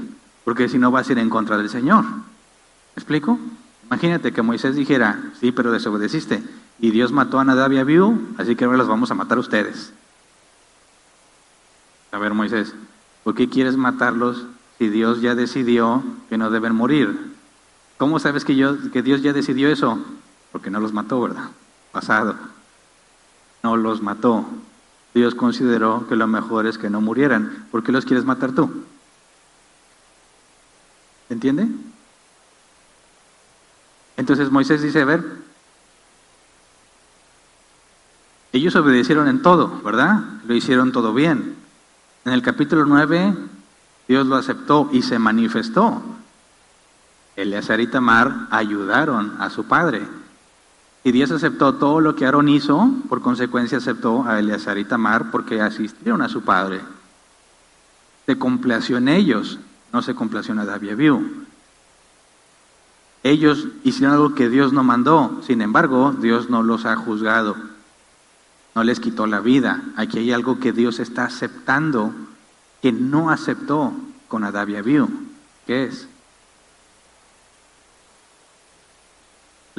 porque si no vas a ir en contra del Señor. ¿Me explico? Imagínate que Moisés dijera, sí, pero desobedeciste, y Dios mató a Nadab y Abiú, así que ahora los vamos a matar a ustedes. A ver, Moisés, ¿por qué quieres matarlos si Dios ya decidió que no deben morir? ¿Cómo sabes que, yo, que Dios ya decidió eso? Porque no los mató, ¿verdad? Pasado no los mató. Dios consideró que lo mejor es que no murieran. ¿Por qué los quieres matar tú? ¿Entiende? Entonces Moisés dice, a ver, ellos obedecieron en todo, ¿verdad? Lo hicieron todo bien. En el capítulo 9, Dios lo aceptó y se manifestó. Eleazar y Tamar ayudaron a su padre. Y Dios aceptó todo lo que Aarón hizo, por consecuencia aceptó a Eleazar y Tamar porque asistieron a su padre. Se complació en ellos, no se complació en Abiú. Ellos hicieron algo que Dios no mandó, sin embargo, Dios no los ha juzgado, no les quitó la vida. Aquí hay algo que Dios está aceptando que no aceptó con Adab y Abiú. ¿Qué es?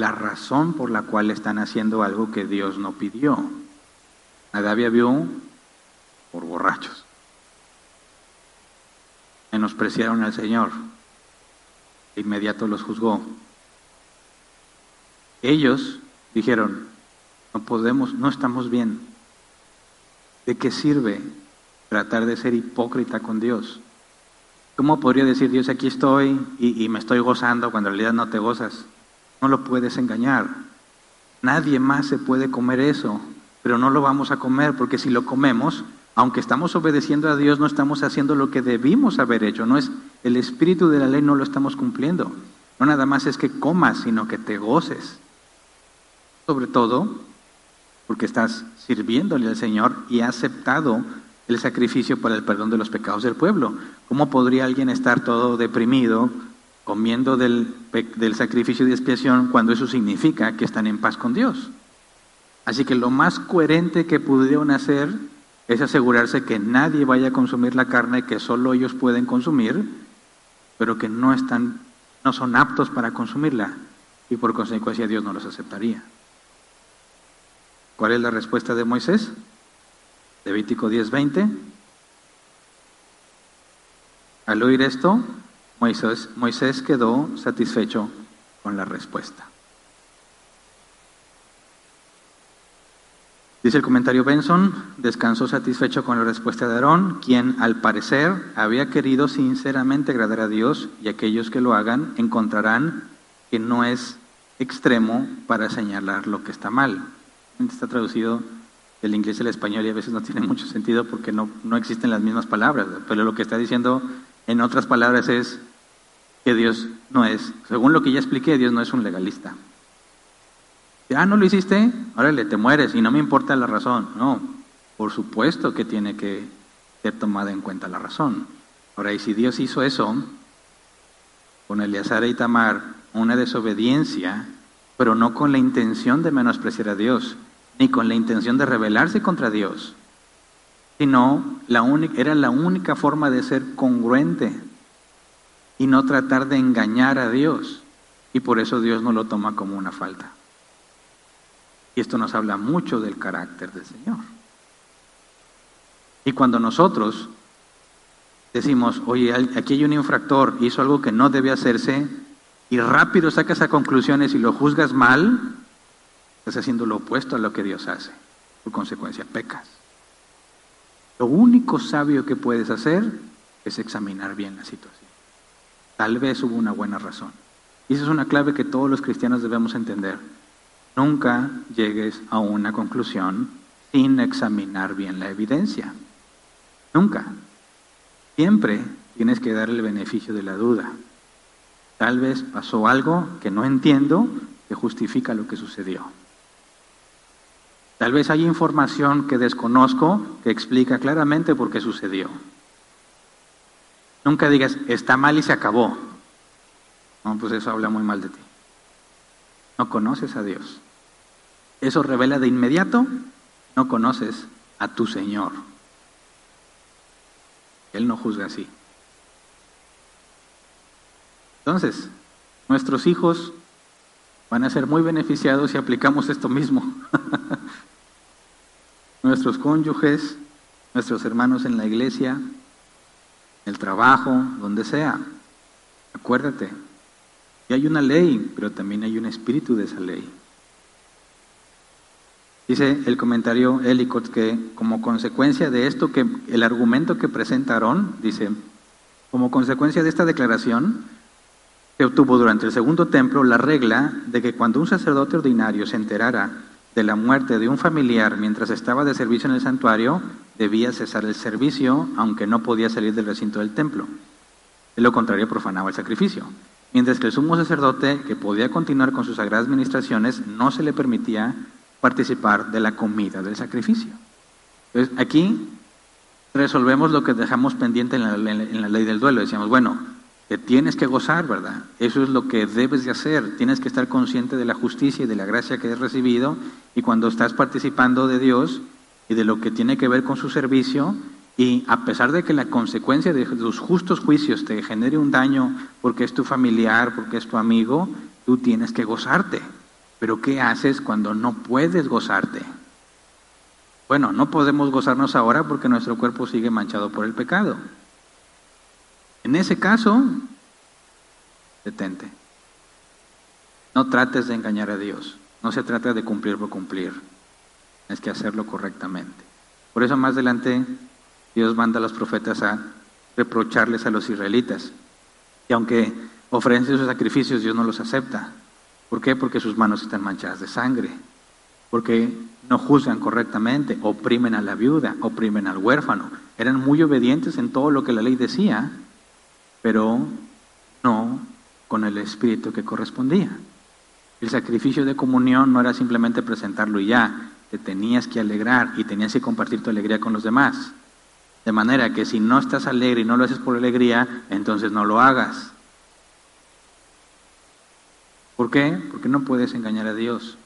La razón por la cual están haciendo algo que Dios no pidió. Nadab vio por borrachos. Menospreciaron al Señor. De inmediato los juzgó. Ellos dijeron, no podemos, no estamos bien. ¿De qué sirve tratar de ser hipócrita con Dios? ¿Cómo podría decir Dios, aquí estoy y, y me estoy gozando cuando en realidad no te gozas? No lo puedes engañar. Nadie más se puede comer eso, pero no lo vamos a comer porque si lo comemos, aunque estamos obedeciendo a Dios, no estamos haciendo lo que debimos haber hecho. No es el espíritu de la ley no lo estamos cumpliendo. No nada más es que comas, sino que te goces. Sobre todo porque estás sirviéndole al Señor y ha aceptado el sacrificio para el perdón de los pecados del pueblo. ¿Cómo podría alguien estar todo deprimido comiendo del, del sacrificio de expiación cuando eso significa que están en paz con Dios? Así que lo más coherente que pudieron hacer es asegurarse que nadie vaya a consumir la carne que solo ellos pueden consumir, pero que no están, no son aptos para consumirla, y por consecuencia Dios no los aceptaría. ¿Cuál es la respuesta de Moisés? Levítico 10:20. Al oír esto, Moisés, quedó satisfecho con la respuesta. Dice el comentario Benson, descansó satisfecho con la respuesta de Aarón, quien al parecer había querido sinceramente agradar a Dios y aquellos que lo hagan encontrarán que no es extremo para señalar lo que está mal. Está traducido del inglés al español y a veces no tiene mucho sentido porque no, no existen las mismas palabras, pero lo que está diciendo en otras palabras es que Dios no es, según lo que ya expliqué, Dios no es un legalista. Ah, no lo hiciste, órale, te mueres y no me importa la razón. No, por supuesto que tiene que ser tomada en cuenta la razón. Ahora, y si Dios hizo eso con Eleazar y Tamar, una desobediencia, pero no con la intención de menospreciar a Dios, ni con la intención de rebelarse contra Dios, sino era la única forma de ser congruente y no tratar de engañar a Dios. Y por eso Dios no lo toma como una falta. Y esto nos habla mucho del carácter del Señor. Y cuando nosotros decimos, oye, aquí hay un infractor, hizo algo que no debe hacerse, y rápido sacas a conclusiones y lo juzgas mal, estás haciendo lo opuesto a lo que Dios hace. Por consecuencia, pecas. Lo único sabio que puedes hacer es examinar bien la situación. Tal vez hubo una buena razón. Y esa es una clave que todos los cristianos debemos entender. Nunca llegues a una conclusión sin examinar bien la evidencia. Nunca. Siempre tienes que dar el beneficio de la duda. Tal vez pasó algo que no entiendo que justifica lo que sucedió. Tal vez hay información que desconozco que explica claramente por qué sucedió. Nunca digas, está mal y se acabó. No, pues eso habla muy mal de ti. No conoces a Dios. Eso revela de inmediato, no conoces a tu Señor. Él no juzga así. Entonces, nuestros hijos van a ser muy beneficiados si aplicamos esto mismo. nuestros cónyuges, nuestros hermanos en la iglesia, el trabajo, donde sea. Acuérdate, y hay una ley, pero también hay un espíritu de esa ley. Dice el comentario Ellicott que como consecuencia de esto, que el argumento que presenta Aarón, dice, como consecuencia de esta declaración, se obtuvo durante el segundo templo la regla de que cuando un sacerdote ordinario se enterara de la muerte de un familiar mientras estaba de servicio en el santuario, debía cesar el servicio, aunque no podía salir del recinto del templo. De lo contrario, profanaba el sacrificio. Mientras que el sumo sacerdote, que podía continuar con sus sagradas ministraciones, no se le permitía participar de la comida del sacrificio. Entonces, aquí resolvemos lo que dejamos pendiente en la, ley del duelo. Decíamos, bueno, te tienes que gozar, ¿verdad? Eso es lo que debes de hacer. Tienes que estar consciente de la justicia y de la gracia que has recibido. Y cuando estás participando de Dios y de lo que tiene que ver con su servicio, y a pesar de que la consecuencia de tus justos juicios te genere un daño porque es tu familiar, porque es tu amigo, tú tienes que gozarte. Pero ¿qué haces cuando no puedes gozarte? Bueno, no podemos gozarnos ahora porque nuestro cuerpo sigue manchado por el pecado. En ese caso, detente. No trates de engañar a Dios. No se trata de cumplir por cumplir. Es que hacerlo correctamente. Por eso más adelante Dios manda a los profetas a reprocharles a los israelitas. Y aunque ofrecen sus sacrificios, Dios no los acepta. ¿Por qué? Porque sus manos están manchadas de sangre. Porque no juzgan correctamente, oprimen a la viuda, oprimen al huérfano. Eran muy obedientes en todo lo que la ley decía, pero no con el espíritu que correspondía. El sacrificio de comunión no era simplemente presentarlo y ya, te tenías que alegrar y tenías que compartir tu alegría con los demás. De manera que si no estás alegre y no lo haces por alegría, entonces no lo hagas. ¿Por qué? Porque no puedes engañar a Dios.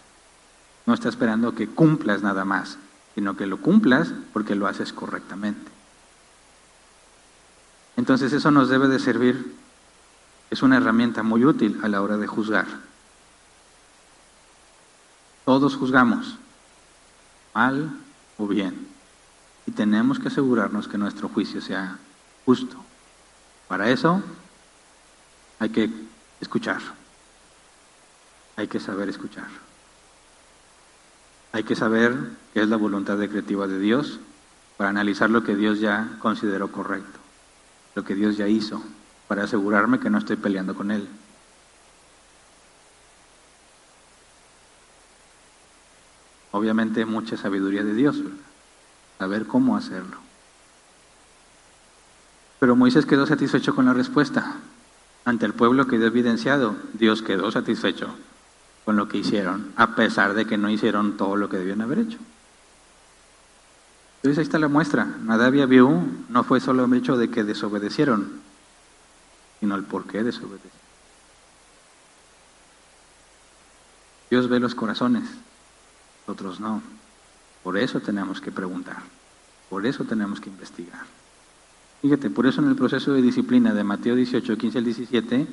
No está esperando que cumplas nada más, sino que lo cumplas porque lo haces correctamente. Entonces eso nos debe de servir, es una herramienta muy útil a la hora de juzgar. Todos juzgamos, mal o bien, y tenemos que asegurarnos que nuestro juicio sea justo. Para eso hay que escuchar, hay que saber escuchar. Hay que saber qué es la voluntad decretiva de Dios para analizar lo que Dios ya consideró correcto lo que Dios ya hizo, para asegurarme que no estoy peleando con Él. Obviamente mucha sabiduría de Dios, saber cómo hacerlo. Pero Moisés quedó satisfecho con la respuesta. Ante el pueblo que dio evidenciado, Dios quedó satisfecho con lo que hicieron, a pesar de que no hicieron todo lo que debían haber hecho. Entonces ahí está la muestra. Nadab y Abiú no fue solo el hecho de que desobedecieron, sino el por qué desobedecieron. Dios ve los corazones, nosotros no. Por eso tenemos que preguntar, por eso tenemos que investigar. Fíjate, por eso en el proceso de disciplina de Mateo 18, 15 al 17,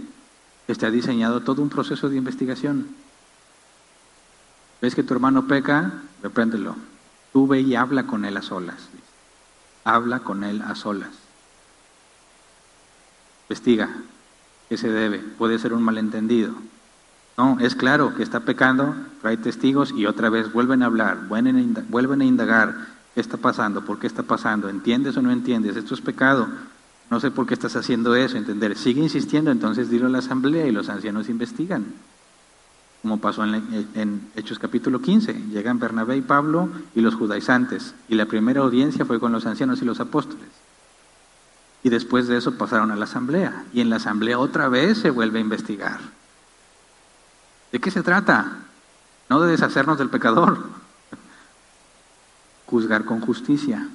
está diseñado todo un proceso de investigación. ¿Ves que tu hermano peca? Repréndelo. Tú ve y habla con él a solas. Habla con él a solas. Investiga qué se debe. Puede ser un malentendido. No, es claro que está pecando, trae testigos y otra vez vuelven a hablar, vuelven a indagar qué está pasando, por qué está pasando, entiendes o no entiendes, esto es pecado, no sé por qué estás haciendo eso, entender. Sigue insistiendo, entonces dilo a la asamblea y los ancianos investigan como pasó en, Hechos capítulo 15. Llegan Bernabé y Pablo y los judaizantes, y la primera audiencia fue con los ancianos y los apóstoles. Y después de eso pasaron a la asamblea, y en la asamblea otra vez se vuelve a investigar. ¿De qué se trata? No de deshacernos del pecador, juzgar con justicia,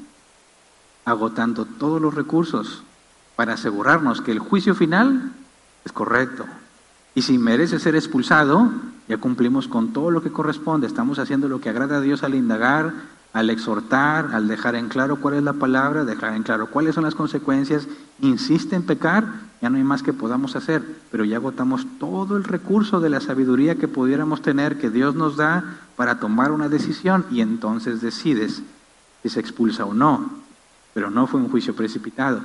agotando todos los recursos para asegurarnos que el juicio final es correcto, y si merece ser expulsado, ya cumplimos con todo lo que corresponde. Estamos haciendo lo que agrada a Dios al indagar, al exhortar, al dejar en claro cuál es la palabra, dejar en claro cuáles son las consecuencias. Insiste en pecar, ya no hay más que podamos hacer, pero ya agotamos todo el recurso de la sabiduría que pudiéramos tener, que Dios nos da para tomar una decisión y entonces decides si se expulsa o no. Pero no fue un juicio precipitado,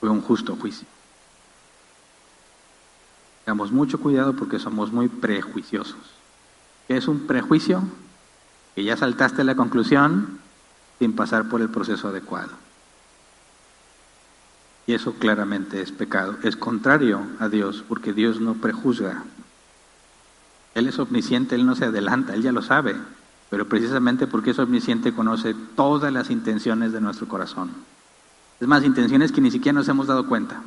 fue un justo juicio. Tengamos mucho cuidado porque somos muy prejuiciosos. ¿Qué es un prejuicio? Que ya saltaste la conclusión sin pasar por el proceso adecuado. Y eso claramente es pecado. Es contrario a Dios porque Dios no prejuzga. Él es omnisciente, Él no se adelanta, Él ya lo sabe. Pero precisamente porque es omnisciente conoce todas las intenciones de nuestro corazón. Es más, intenciones que ni siquiera nos hemos dado cuenta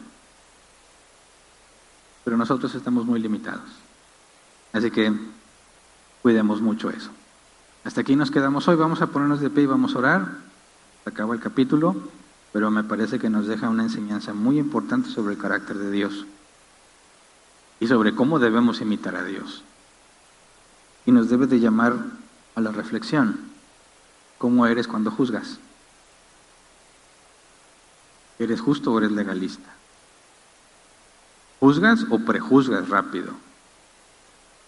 pero nosotros estamos muy limitados. Así que cuidemos mucho eso. Hasta aquí nos quedamos hoy, vamos a ponernos de pie y vamos a orar. Acaba el capítulo, pero me parece que nos deja una enseñanza muy importante sobre el carácter de Dios y sobre cómo debemos imitar a Dios. Y nos debe de llamar a la reflexión. ¿Cómo eres cuando juzgas? ¿Eres justo o eres legalista? ¿Juzgas o prejuzgas rápido?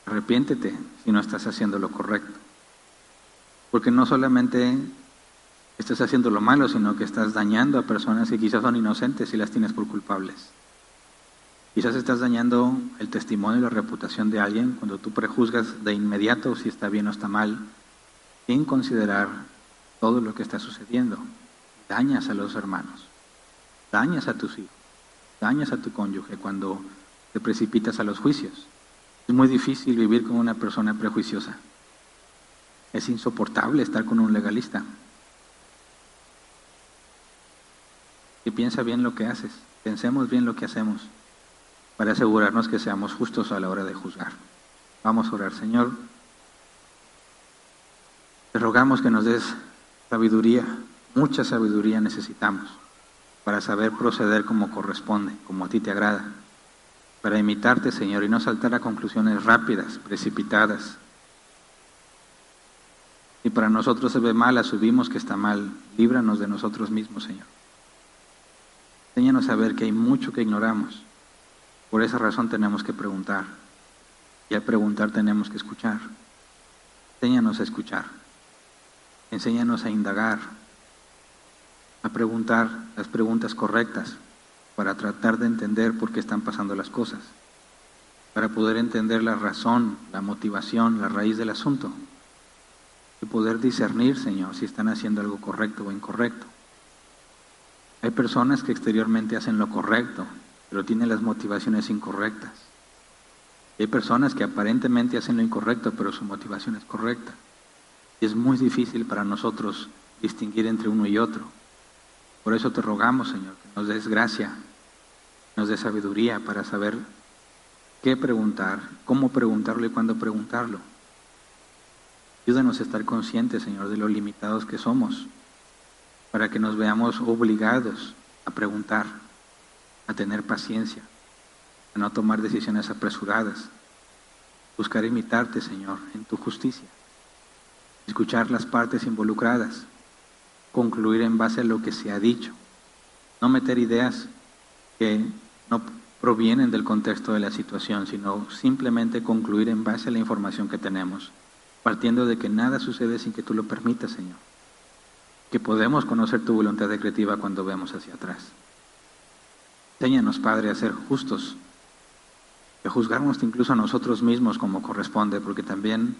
Arrepiéntete si no estás haciendo lo correcto. Porque no solamente estás haciendo lo malo, sino que estás dañando a personas que quizás son inocentes y las tienes por culpables. Quizás estás dañando el testimonio y la reputación de alguien cuando tú prejuzgas de inmediato si está bien o está mal, sin considerar todo lo que está sucediendo. Dañas a los hermanos, dañas a tus hijos dañas a tu cónyuge cuando te precipitas a los juicios. Es muy difícil vivir con una persona prejuiciosa. Es insoportable estar con un legalista. y piensa bien lo que haces. Pensemos bien lo que hacemos para asegurarnos que seamos justos a la hora de juzgar. Vamos a orar, Señor. Te rogamos que nos des sabiduría, mucha sabiduría necesitamos para saber proceder como corresponde, como a ti te agrada, para imitarte, Señor, y no saltar a conclusiones rápidas, precipitadas. Y para nosotros se ve mal, asumimos que está mal, líbranos de nosotros mismos, Señor. Enséñanos a ver que hay mucho que ignoramos. Por esa razón tenemos que preguntar. Y al preguntar tenemos que escuchar. Enséñanos a escuchar. Enséñanos a indagar, a preguntar las preguntas correctas para tratar de entender por qué están pasando las cosas, para poder entender la razón, la motivación, la raíz del asunto y poder discernir, Señor, si están haciendo algo correcto o incorrecto. Hay personas que exteriormente hacen lo correcto, pero tienen las motivaciones incorrectas. Hay personas que aparentemente hacen lo incorrecto, pero su motivación es correcta. Y es muy difícil para nosotros distinguir entre uno y otro. Por eso te rogamos, Señor, que nos des gracia, nos des sabiduría para saber qué preguntar, cómo preguntarlo y cuándo preguntarlo. Ayúdanos a estar conscientes, Señor, de lo limitados que somos, para que nos veamos obligados a preguntar, a tener paciencia, a no tomar decisiones apresuradas, buscar imitarte, Señor, en tu justicia, escuchar las partes involucradas. Concluir en base a lo que se ha dicho, no meter ideas que no provienen del contexto de la situación, sino simplemente concluir en base a la información que tenemos, partiendo de que nada sucede sin que tú lo permitas, Señor, que podemos conocer tu voluntad decretiva cuando vemos hacia atrás. Enséñanos, Padre, a ser justos, a juzgarnos incluso a nosotros mismos como corresponde, porque también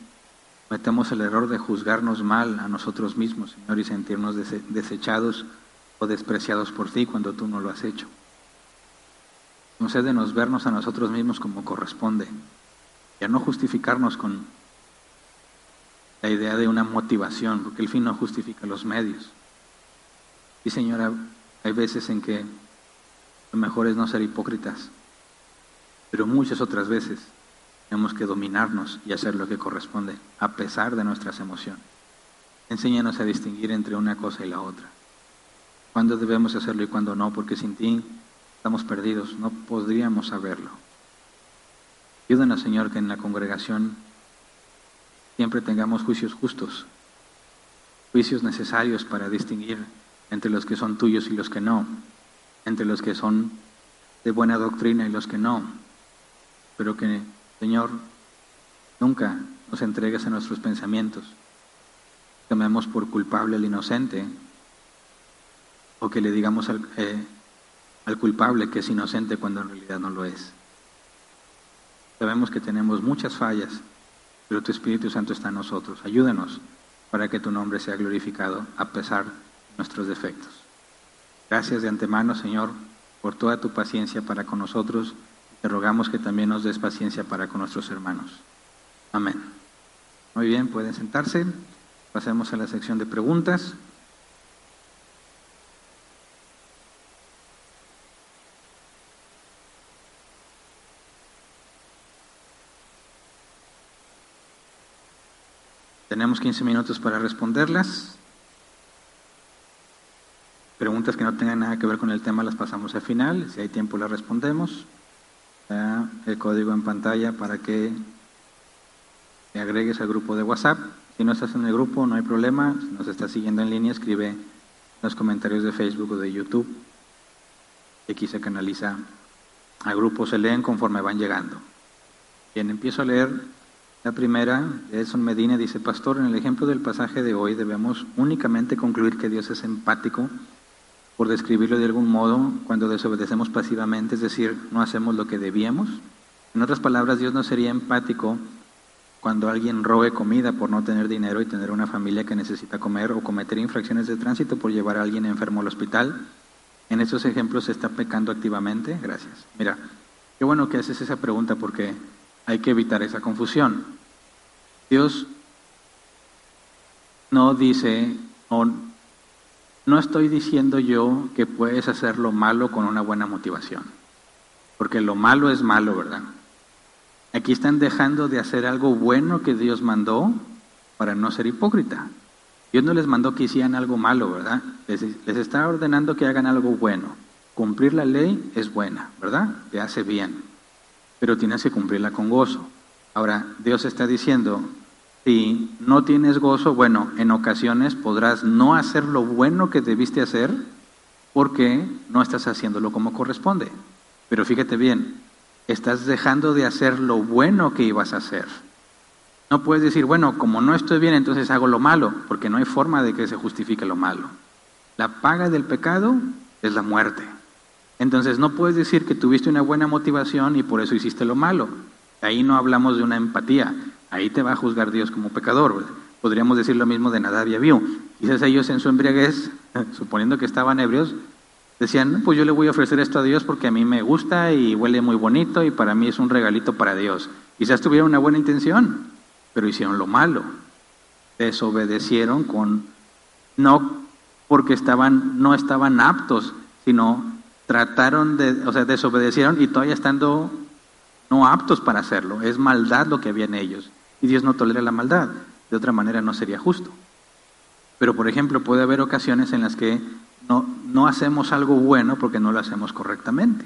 Metemos el error de juzgarnos mal a nosotros mismos, Señor, y sentirnos desechados o despreciados por ti cuando tú no lo has hecho. Concédenos vernos a nosotros mismos como corresponde y a no justificarnos con la idea de una motivación, porque el fin no justifica los medios. Y Señora, hay veces en que lo mejor es no ser hipócritas, pero muchas otras veces tenemos que dominarnos y hacer lo que corresponde, a pesar de nuestras emociones. Enséñanos a distinguir entre una cosa y la otra. Cuándo debemos hacerlo y cuándo no, porque sin ti estamos perdidos, no podríamos saberlo. Ayúdanos, Señor, que en la congregación siempre tengamos juicios justos, juicios necesarios para distinguir entre los que son tuyos y los que no, entre los que son de buena doctrina y los que no, pero que Señor, nunca nos entregues a nuestros pensamientos. Tomemos por culpable al inocente o que le digamos al, eh, al culpable que es inocente cuando en realidad no lo es. Sabemos que tenemos muchas fallas, pero tu Espíritu Santo está en nosotros. Ayúdenos para que tu nombre sea glorificado a pesar de nuestros defectos. Gracias de antemano, Señor, por toda tu paciencia para con nosotros te rogamos que también nos des paciencia para con nuestros hermanos. Amén. Muy bien, pueden sentarse. Pasemos a la sección de preguntas. Tenemos 15 minutos para responderlas. Preguntas que no tengan nada que ver con el tema las pasamos al final. Si hay tiempo las respondemos el código en pantalla para que te agregues al grupo de WhatsApp. Si no estás en el grupo, no hay problema. Si nos estás siguiendo en línea, escribe en los comentarios de Facebook o de YouTube. Aquí se canaliza a grupos, se leen conforme van llegando. Bien, empiezo a leer la primera. Edson Medina dice, Pastor, en el ejemplo del pasaje de hoy debemos únicamente concluir que Dios es empático por describirlo de algún modo, cuando desobedecemos pasivamente, es decir, no hacemos lo que debíamos. En otras palabras, Dios no sería empático cuando alguien robe comida por no tener dinero y tener una familia que necesita comer o cometer infracciones de tránsito por llevar a alguien enfermo al hospital. En esos ejemplos se está pecando activamente. Gracias. Mira, qué bueno que haces esa pregunta porque hay que evitar esa confusión. Dios no dice, no estoy diciendo yo que puedes hacer lo malo con una buena motivación, porque lo malo es malo, ¿verdad? Aquí están dejando de hacer algo bueno que Dios mandó para no ser hipócrita. Dios no les mandó que hicieran algo malo, ¿verdad? Les, les está ordenando que hagan algo bueno. Cumplir la ley es buena, ¿verdad? Te hace bien, pero tienes que cumplirla con gozo. Ahora, Dios está diciendo, si no tienes gozo, bueno, en ocasiones podrás no hacer lo bueno que debiste hacer porque no estás haciéndolo como corresponde. Pero fíjate bien, estás dejando de hacer lo bueno que ibas a hacer. No puedes decir, bueno, como no estoy bien, entonces hago lo malo, porque no hay forma de que se justifique lo malo. La paga del pecado es la muerte. Entonces no puedes decir que tuviste una buena motivación y por eso hiciste lo malo. Ahí no hablamos de una empatía. Ahí te va a juzgar Dios como pecador. Podríamos decir lo mismo de Nadab y Abiú. Quizás ellos en su embriaguez, suponiendo que estaban ebrios, decían, pues yo le voy a ofrecer esto a Dios porque a mí me gusta y huele muy bonito y para mí es un regalito para Dios. Quizás tuvieron una buena intención, pero hicieron lo malo. Desobedecieron con no porque estaban no estaban aptos, sino trataron de, o sea, desobedecieron y todavía estando no aptos para hacerlo. Es maldad lo que había en ellos. Y Dios no tolera la maldad. De otra manera no sería justo. Pero, por ejemplo, puede haber ocasiones en las que no, no hacemos algo bueno porque no lo hacemos correctamente.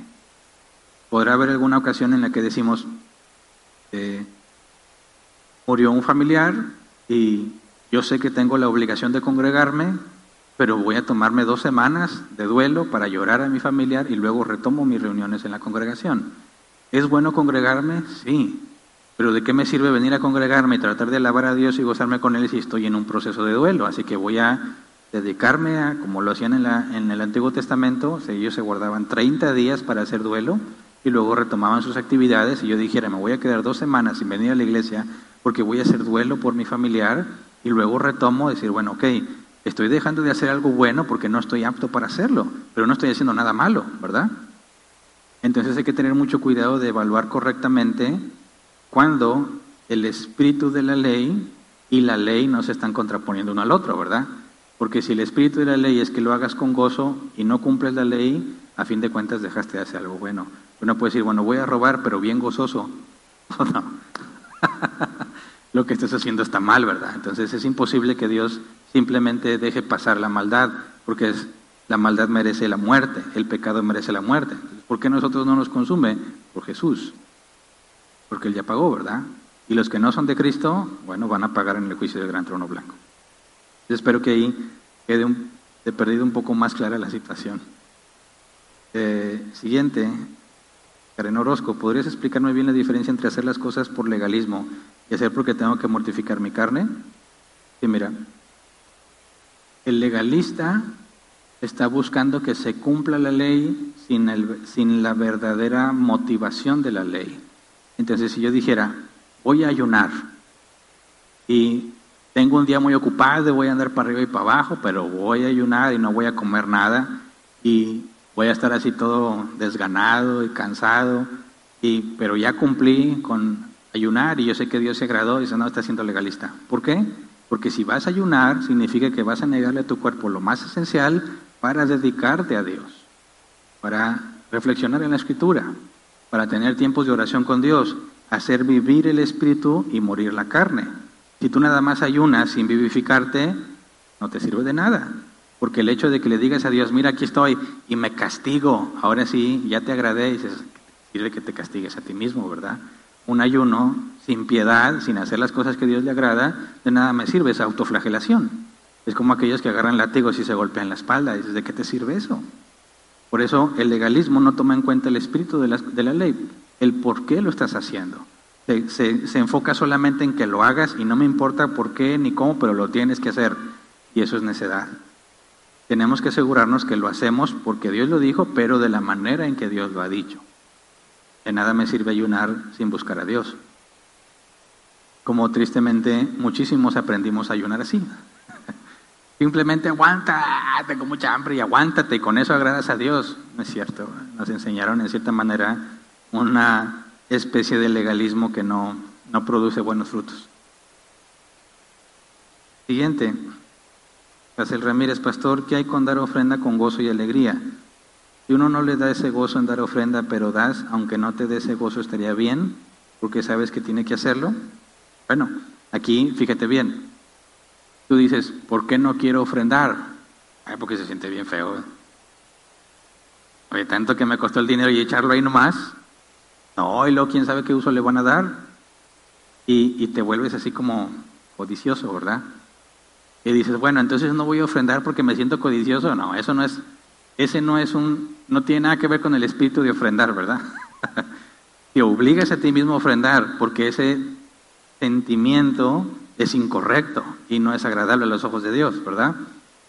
Podrá haber alguna ocasión en la que decimos, eh, murió un familiar y yo sé que tengo la obligación de congregarme, pero voy a tomarme dos semanas de duelo para llorar a mi familiar y luego retomo mis reuniones en la congregación. ¿Es bueno congregarme? Sí. Pero ¿de qué me sirve venir a congregarme y tratar de alabar a Dios y gozarme con Él si estoy en un proceso de duelo? Así que voy a dedicarme a, como lo hacían en, la, en el Antiguo Testamento, ellos se guardaban 30 días para hacer duelo y luego retomaban sus actividades y yo dijera, me voy a quedar dos semanas sin venir a la iglesia porque voy a hacer duelo por mi familiar y luego retomo, decir, bueno, ok, estoy dejando de hacer algo bueno porque no estoy apto para hacerlo, pero no estoy haciendo nada malo, ¿verdad? Entonces hay que tener mucho cuidado de evaluar correctamente cuando el espíritu de la ley y la ley no se están contraponiendo uno al otro, ¿verdad? Porque si el espíritu de la ley es que lo hagas con gozo y no cumples la ley, a fin de cuentas dejaste de hacer algo bueno. Uno puede decir, bueno, voy a robar, pero bien gozoso. no. lo que estás haciendo está mal, ¿verdad? Entonces es imposible que Dios simplemente deje pasar la maldad, porque es, la maldad merece la muerte, el pecado merece la muerte. ¿Por qué nosotros no nos consume? Por Jesús. Porque Él ya pagó, ¿verdad? Y los que no son de Cristo, bueno, van a pagar en el juicio del gran trono blanco. Espero que ahí quede un, perdido un poco más clara la situación. Eh, siguiente, Karen Orozco, ¿podrías explicarme bien la diferencia entre hacer las cosas por legalismo y hacer porque tengo que mortificar mi carne? Sí, mira, el legalista está buscando que se cumpla la ley sin, el, sin la verdadera motivación de la ley. Entonces, si yo dijera, voy a ayunar y tengo un día muy ocupado, voy a andar para arriba y para abajo, pero voy a ayunar y no voy a comer nada y voy a estar así todo desganado y cansado, y, pero ya cumplí con ayunar y yo sé que Dios se agradó y dice, no, está siendo legalista. ¿Por qué? Porque si vas a ayunar, significa que vas a negarle a tu cuerpo lo más esencial para dedicarte a Dios, para reflexionar en la escritura, para tener tiempos de oración con Dios, hacer vivir el espíritu y morir la carne. Si tú nada más ayunas sin vivificarte, no te sirve de nada. Porque el hecho de que le digas a Dios, mira, aquí estoy y me castigo, ahora sí, ya te agradé, y sirve que te castigues a ti mismo, ¿verdad? Un ayuno sin piedad, sin hacer las cosas que Dios le agrada, de nada me sirve, es autoflagelación. Es como aquellos que agarran látigos y se golpean la espalda. ¿de qué te sirve eso? Por eso el legalismo no toma en cuenta el espíritu de la, ley, el por qué lo estás haciendo. Se, se, enfoca solamente en que lo hagas y no me importa por qué ni cómo, pero lo tienes que hacer. Y eso es necedad. Tenemos que asegurarnos que lo hacemos porque Dios lo dijo, pero de la manera en que Dios lo ha dicho. De nada me sirve ayunar sin buscar a Dios. Como tristemente muchísimos aprendimos a ayunar así. Simplemente aguanta, tengo mucha hambre y aguántate y con eso agradas a Dios. No es cierto. Nos enseñaron en cierta manera una especie de legalismo que no, no produce buenos frutos. Siguiente. Casel Ramírez, pastor, ¿qué hay con dar ofrenda con gozo y alegría? Si uno no le da ese gozo en dar ofrenda, pero das, aunque no te dé ese gozo, estaría bien, porque sabes que tiene que hacerlo. Bueno, aquí fíjate bien. Tú dices, ¿por qué no quiero ofrendar? Ay, porque se siente bien feo. Oye, tanto que me costó el dinero y echarlo ahí nomás. No, y luego quién sabe qué uso le van a dar. Y, y te vuelves así como codicioso, ¿verdad? Y dices, bueno, entonces no voy a ofrendar porque me siento codicioso. No, eso no es, ese no es un, no tiene nada que ver con el espíritu de ofrendar, ¿verdad? Te obligas a ti mismo a ofrendar porque ese sentimiento es incorrecto y no es agradable a los ojos de Dios, ¿verdad?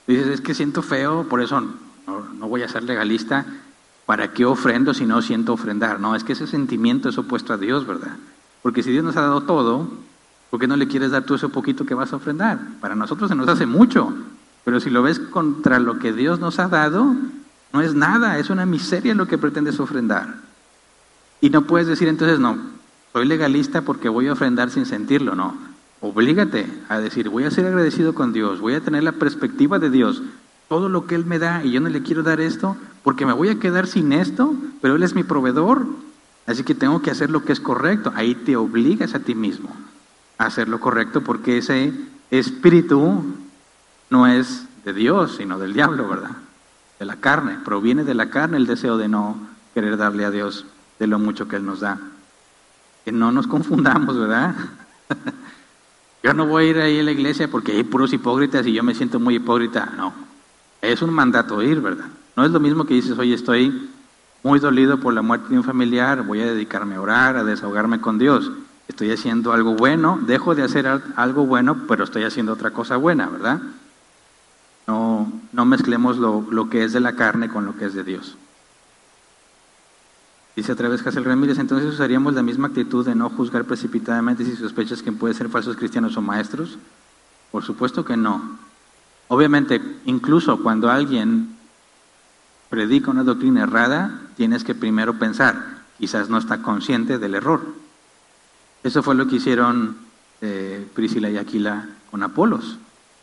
Dices, es que siento feo, por eso no, voy a ser legalista. ¿Para qué ofrendo si no siento ofrendar? No, es que ese sentimiento es opuesto a Dios, ¿verdad? Porque si Dios nos ha dado todo, ¿por qué no le quieres dar tú ese poquito que vas a ofrendar? Para nosotros se nos hace mucho, pero si lo ves contra lo que Dios nos ha dado, no es nada, es una miseria lo que pretendes ofrendar. Y no puedes decir entonces, no, soy legalista porque voy a ofrendar sin sentirlo, no. Oblígate a decir, voy a ser agradecido con Dios, voy a tener la perspectiva de Dios, todo lo que Él me da y yo no le quiero dar esto porque me voy a quedar sin esto, pero Él es mi proveedor, así que tengo que hacer lo que es correcto. Ahí te obligas a ti mismo a hacer lo correcto porque ese espíritu no es de Dios, sino del diablo, ¿verdad? De la carne. Proviene de la carne el deseo de no querer darle a Dios de lo mucho que Él nos da. Que no nos confundamos, ¿verdad? yo no voy a ir ahí a la iglesia porque hay puros hipócritas y yo me siento muy hipócrita. No, es un mandato ir, ¿verdad? No es lo mismo que dices, oye, estoy muy dolido por la muerte de un familiar, voy a dedicarme a orar, a desahogarme con Dios. Estoy haciendo algo bueno, dejo de hacer algo bueno, pero estoy haciendo otra cosa buena, ¿verdad? No, no mezclemos lo, lo que es de la carne con lo que es de Dios. Dice a través Casel Ramírez, entonces usaríamos la misma actitud de no juzgar precipitadamente si sospechas que pueden ser falsos cristianos o maestros. Por supuesto que no. Obviamente, incluso cuando alguien predica una doctrina errada, tienes que primero pensar, quizás no está consciente del error. Eso fue lo que hicieron eh, Priscila y Aquila con Apolos.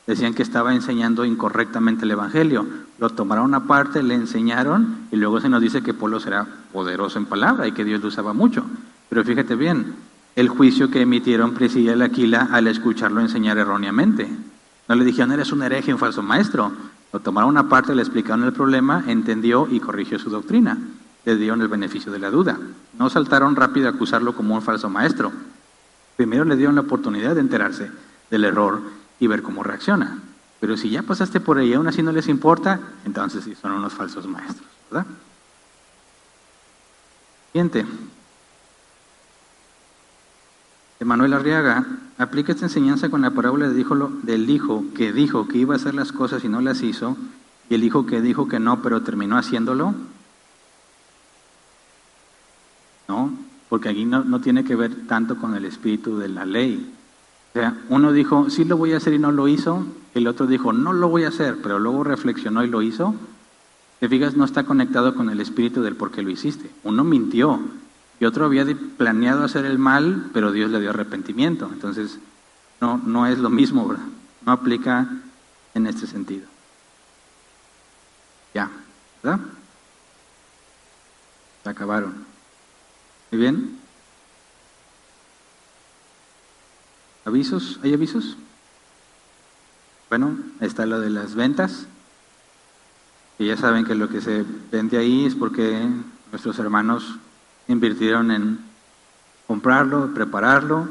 Decían que estaba enseñando incorrectamente el Evangelio. Lo tomaron aparte, le enseñaron y luego se nos dice que Apolos era poderoso en palabra y que Dios lo usaba mucho. Pero fíjate bien, el juicio que emitieron Priscila y Aquila al escucharlo enseñar erróneamente. No le dijeron, eres un hereje, un falso maestro. Lo tomaron una parte, le explicaron el problema, entendió y corrigió su doctrina. Le dieron el beneficio de la duda. No saltaron rápido a acusarlo como un falso maestro. Primero le dieron la oportunidad de enterarse del error y ver cómo reacciona. Pero si ya pasaste por ahí y aún así no les importa, entonces sí son unos falsos maestros, ¿verdad? Siguiente. Manuel Arriaga, aplica esta enseñanza con la parábola del hijo que dijo que iba a hacer las cosas y no las hizo, y el hijo que dijo que no, pero terminó haciéndolo. No, porque aquí no, no tiene que ver tanto con el espíritu de la ley. Sea, uno dijo, sí lo voy a hacer y no lo hizo, el otro dijo, no lo voy a hacer, pero luego reflexionó y lo hizo. Te fijas, no está conectado con el espíritu del por qué lo hiciste. Uno mintió, y otro había planeado hacer el mal, pero Dios le dio arrepentimiento. Entonces, no, no es lo mismo, ¿verdad? No aplica en este sentido. Ya, ¿verdad? Se acabaron. ¿Muy bien? ¿Avisos? ¿Hay avisos? Bueno, está lo de las ventas. Y ya saben que lo que se vende ahí es porque nuestros hermanos invirtieron en comprarlo, prepararlo,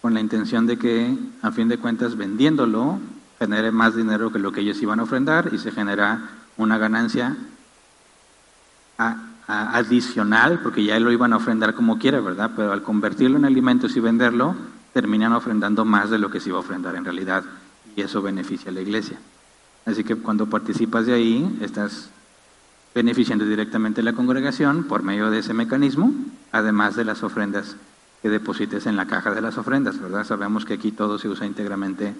con la intención de que, a fin de cuentas, vendiéndolo, genere más dinero que lo que ellos iban a ofrendar y se genera una ganancia adicional, porque ya lo iban a ofrendar como quiera, ¿verdad? Pero al convertirlo en alimentos y venderlo, terminan ofrendando más de lo que se iba a ofrendar en realidad, y eso beneficia a la iglesia. Así que cuando participas de ahí, estás beneficiando directamente a la congregación por medio de ese mecanismo, además de las ofrendas que deposites en la caja de las ofrendas, ¿verdad? Sabemos que aquí todo se usa íntegramente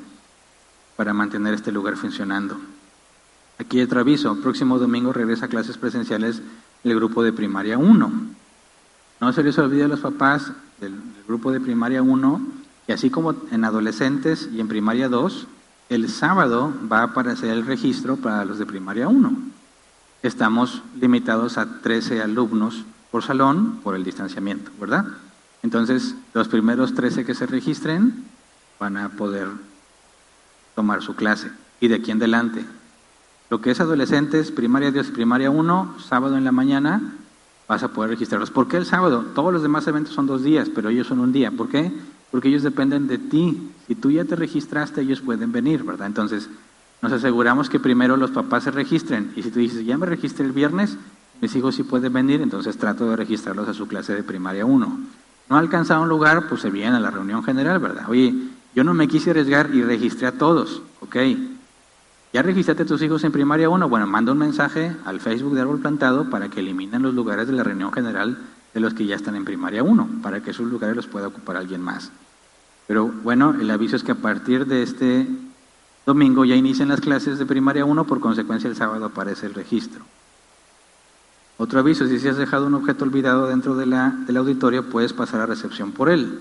para mantener este lugar funcionando. Aquí otro aviso, próximo domingo regresa a clases presenciales el grupo de primaria 1. No se les olvide a los papás del, grupo de primaria 1 que así como en adolescentes y en primaria 2, el sábado va a aparecer el registro para los de primaria 1. Estamos limitados a 13 alumnos por salón por el distanciamiento, ¿verdad? Entonces, los primeros 13 que se registren van a poder tomar su clase. Y de aquí en adelante, lo que es adolescentes, primaria 2 primaria 1, sábado en la mañana, vas a poder registrarlos. ¿Por qué el sábado? Todos los demás eventos son dos días, pero ellos son un día. ¿Por qué? Porque ellos dependen de ti. Si tú ya te registraste, ellos pueden venir, ¿verdad? Entonces, nos aseguramos que primero los papás se registren. Y si tú dices, ya me registré el viernes, mis hijos sí pueden venir, entonces trato de registrarlos a su clase de primaria 1. No ha alcanzado un lugar, pues se vienen a la reunión general, ¿verdad? Oye, yo no me quise arriesgar y registré a todos, ¿ok? ¿Ya registraste a tus hijos en primaria 1? Bueno, manda un mensaje al Facebook de Árbol Plantado para que eliminen los lugares de la reunión general de los que ya están en primaria 1, para que esos lugares los pueda ocupar alguien más. Pero bueno, el aviso es que a partir de este domingo ya inician las clases de primaria 1, por consecuencia el sábado aparece el registro. Otro aviso, si has dejado un objeto olvidado dentro de la, del auditorio, puedes pasar a recepción por él.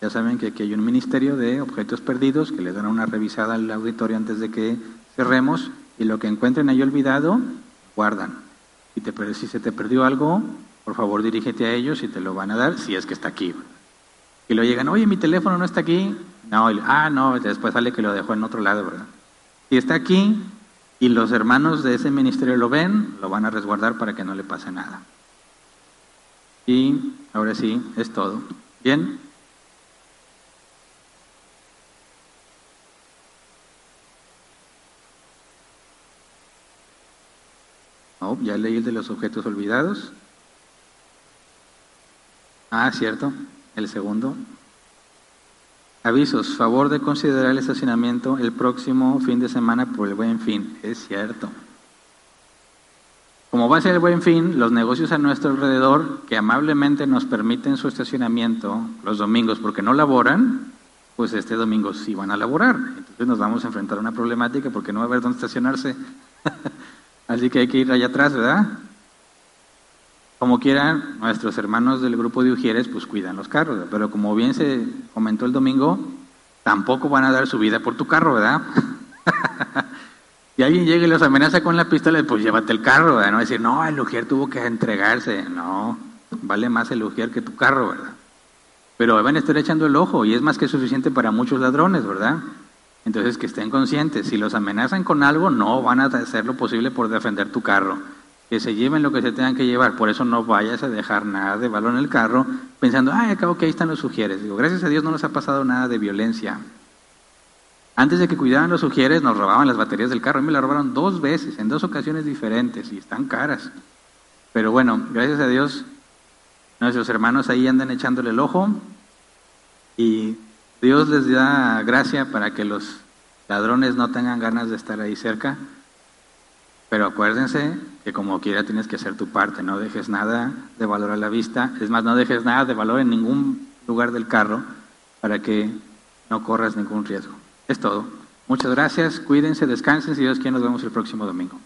Ya saben que aquí hay un ministerio de objetos perdidos que le dan una revisada al auditorio antes de que cerremos y lo que encuentren ahí olvidado, guardan. Si, te, si se te perdió algo, por favor dirígete a ellos y te lo van a dar si es que está aquí. Y lo llegan, oye, mi teléfono no está aquí. No, ah, no, después sale que lo dejó en otro lado, ¿verdad? Si está aquí y los hermanos de ese ministerio lo ven, lo van a resguardar para que no le pase nada. Y ahora sí, es todo. Bien. ya leí el de los objetos olvidados. Ah, cierto, el segundo. Avisos, favor de considerar el estacionamiento el próximo fin de semana por el buen fin. Es cierto. Como va a ser el buen fin, los negocios a nuestro alrededor que amablemente nos permiten su estacionamiento los domingos porque no laboran, pues este domingo sí van a laborar. Entonces nos vamos a enfrentar a una problemática porque no va a haber dónde estacionarse. Así que hay que ir allá atrás, ¿verdad? Como quieran, nuestros hermanos del grupo de Ujieres pues cuidan los carros, pero como bien se comentó el domingo, tampoco van a dar su vida por tu carro, ¿verdad? si alguien llega y los amenaza con la pistola, pues llévate el carro, ¿verdad? No decir, no, el Ujier tuvo que entregarse, no, vale más el Ujier que tu carro, ¿verdad? Pero van a estar echando el ojo y es más que suficiente para muchos ladrones, ¿verdad? Entonces, que estén conscientes, si los amenazan con algo, no van a hacer lo posible por defender tu carro. Que se lleven lo que se tengan que llevar. Por eso no vayas a dejar nada de valor en el carro pensando, ay, acabo que ahí están los sugieres. Digo, gracias a Dios no nos ha pasado nada de violencia. Antes de que cuidaran los sugieres, nos robaban las baterías del carro. A mí me la robaron dos veces, en dos ocasiones diferentes, y están caras. Pero bueno, gracias a Dios, nuestros hermanos ahí andan echándole el ojo. Y Dios les da gracia para que los ladrones no tengan ganas de estar ahí cerca, pero acuérdense que como quiera tienes que hacer tu parte, no dejes nada de valor a la vista, es más, no dejes nada de valor en ningún lugar del carro para que no corras ningún riesgo. Es todo. Muchas gracias, cuídense, descansen, si Dios quiere nos vemos el próximo domingo.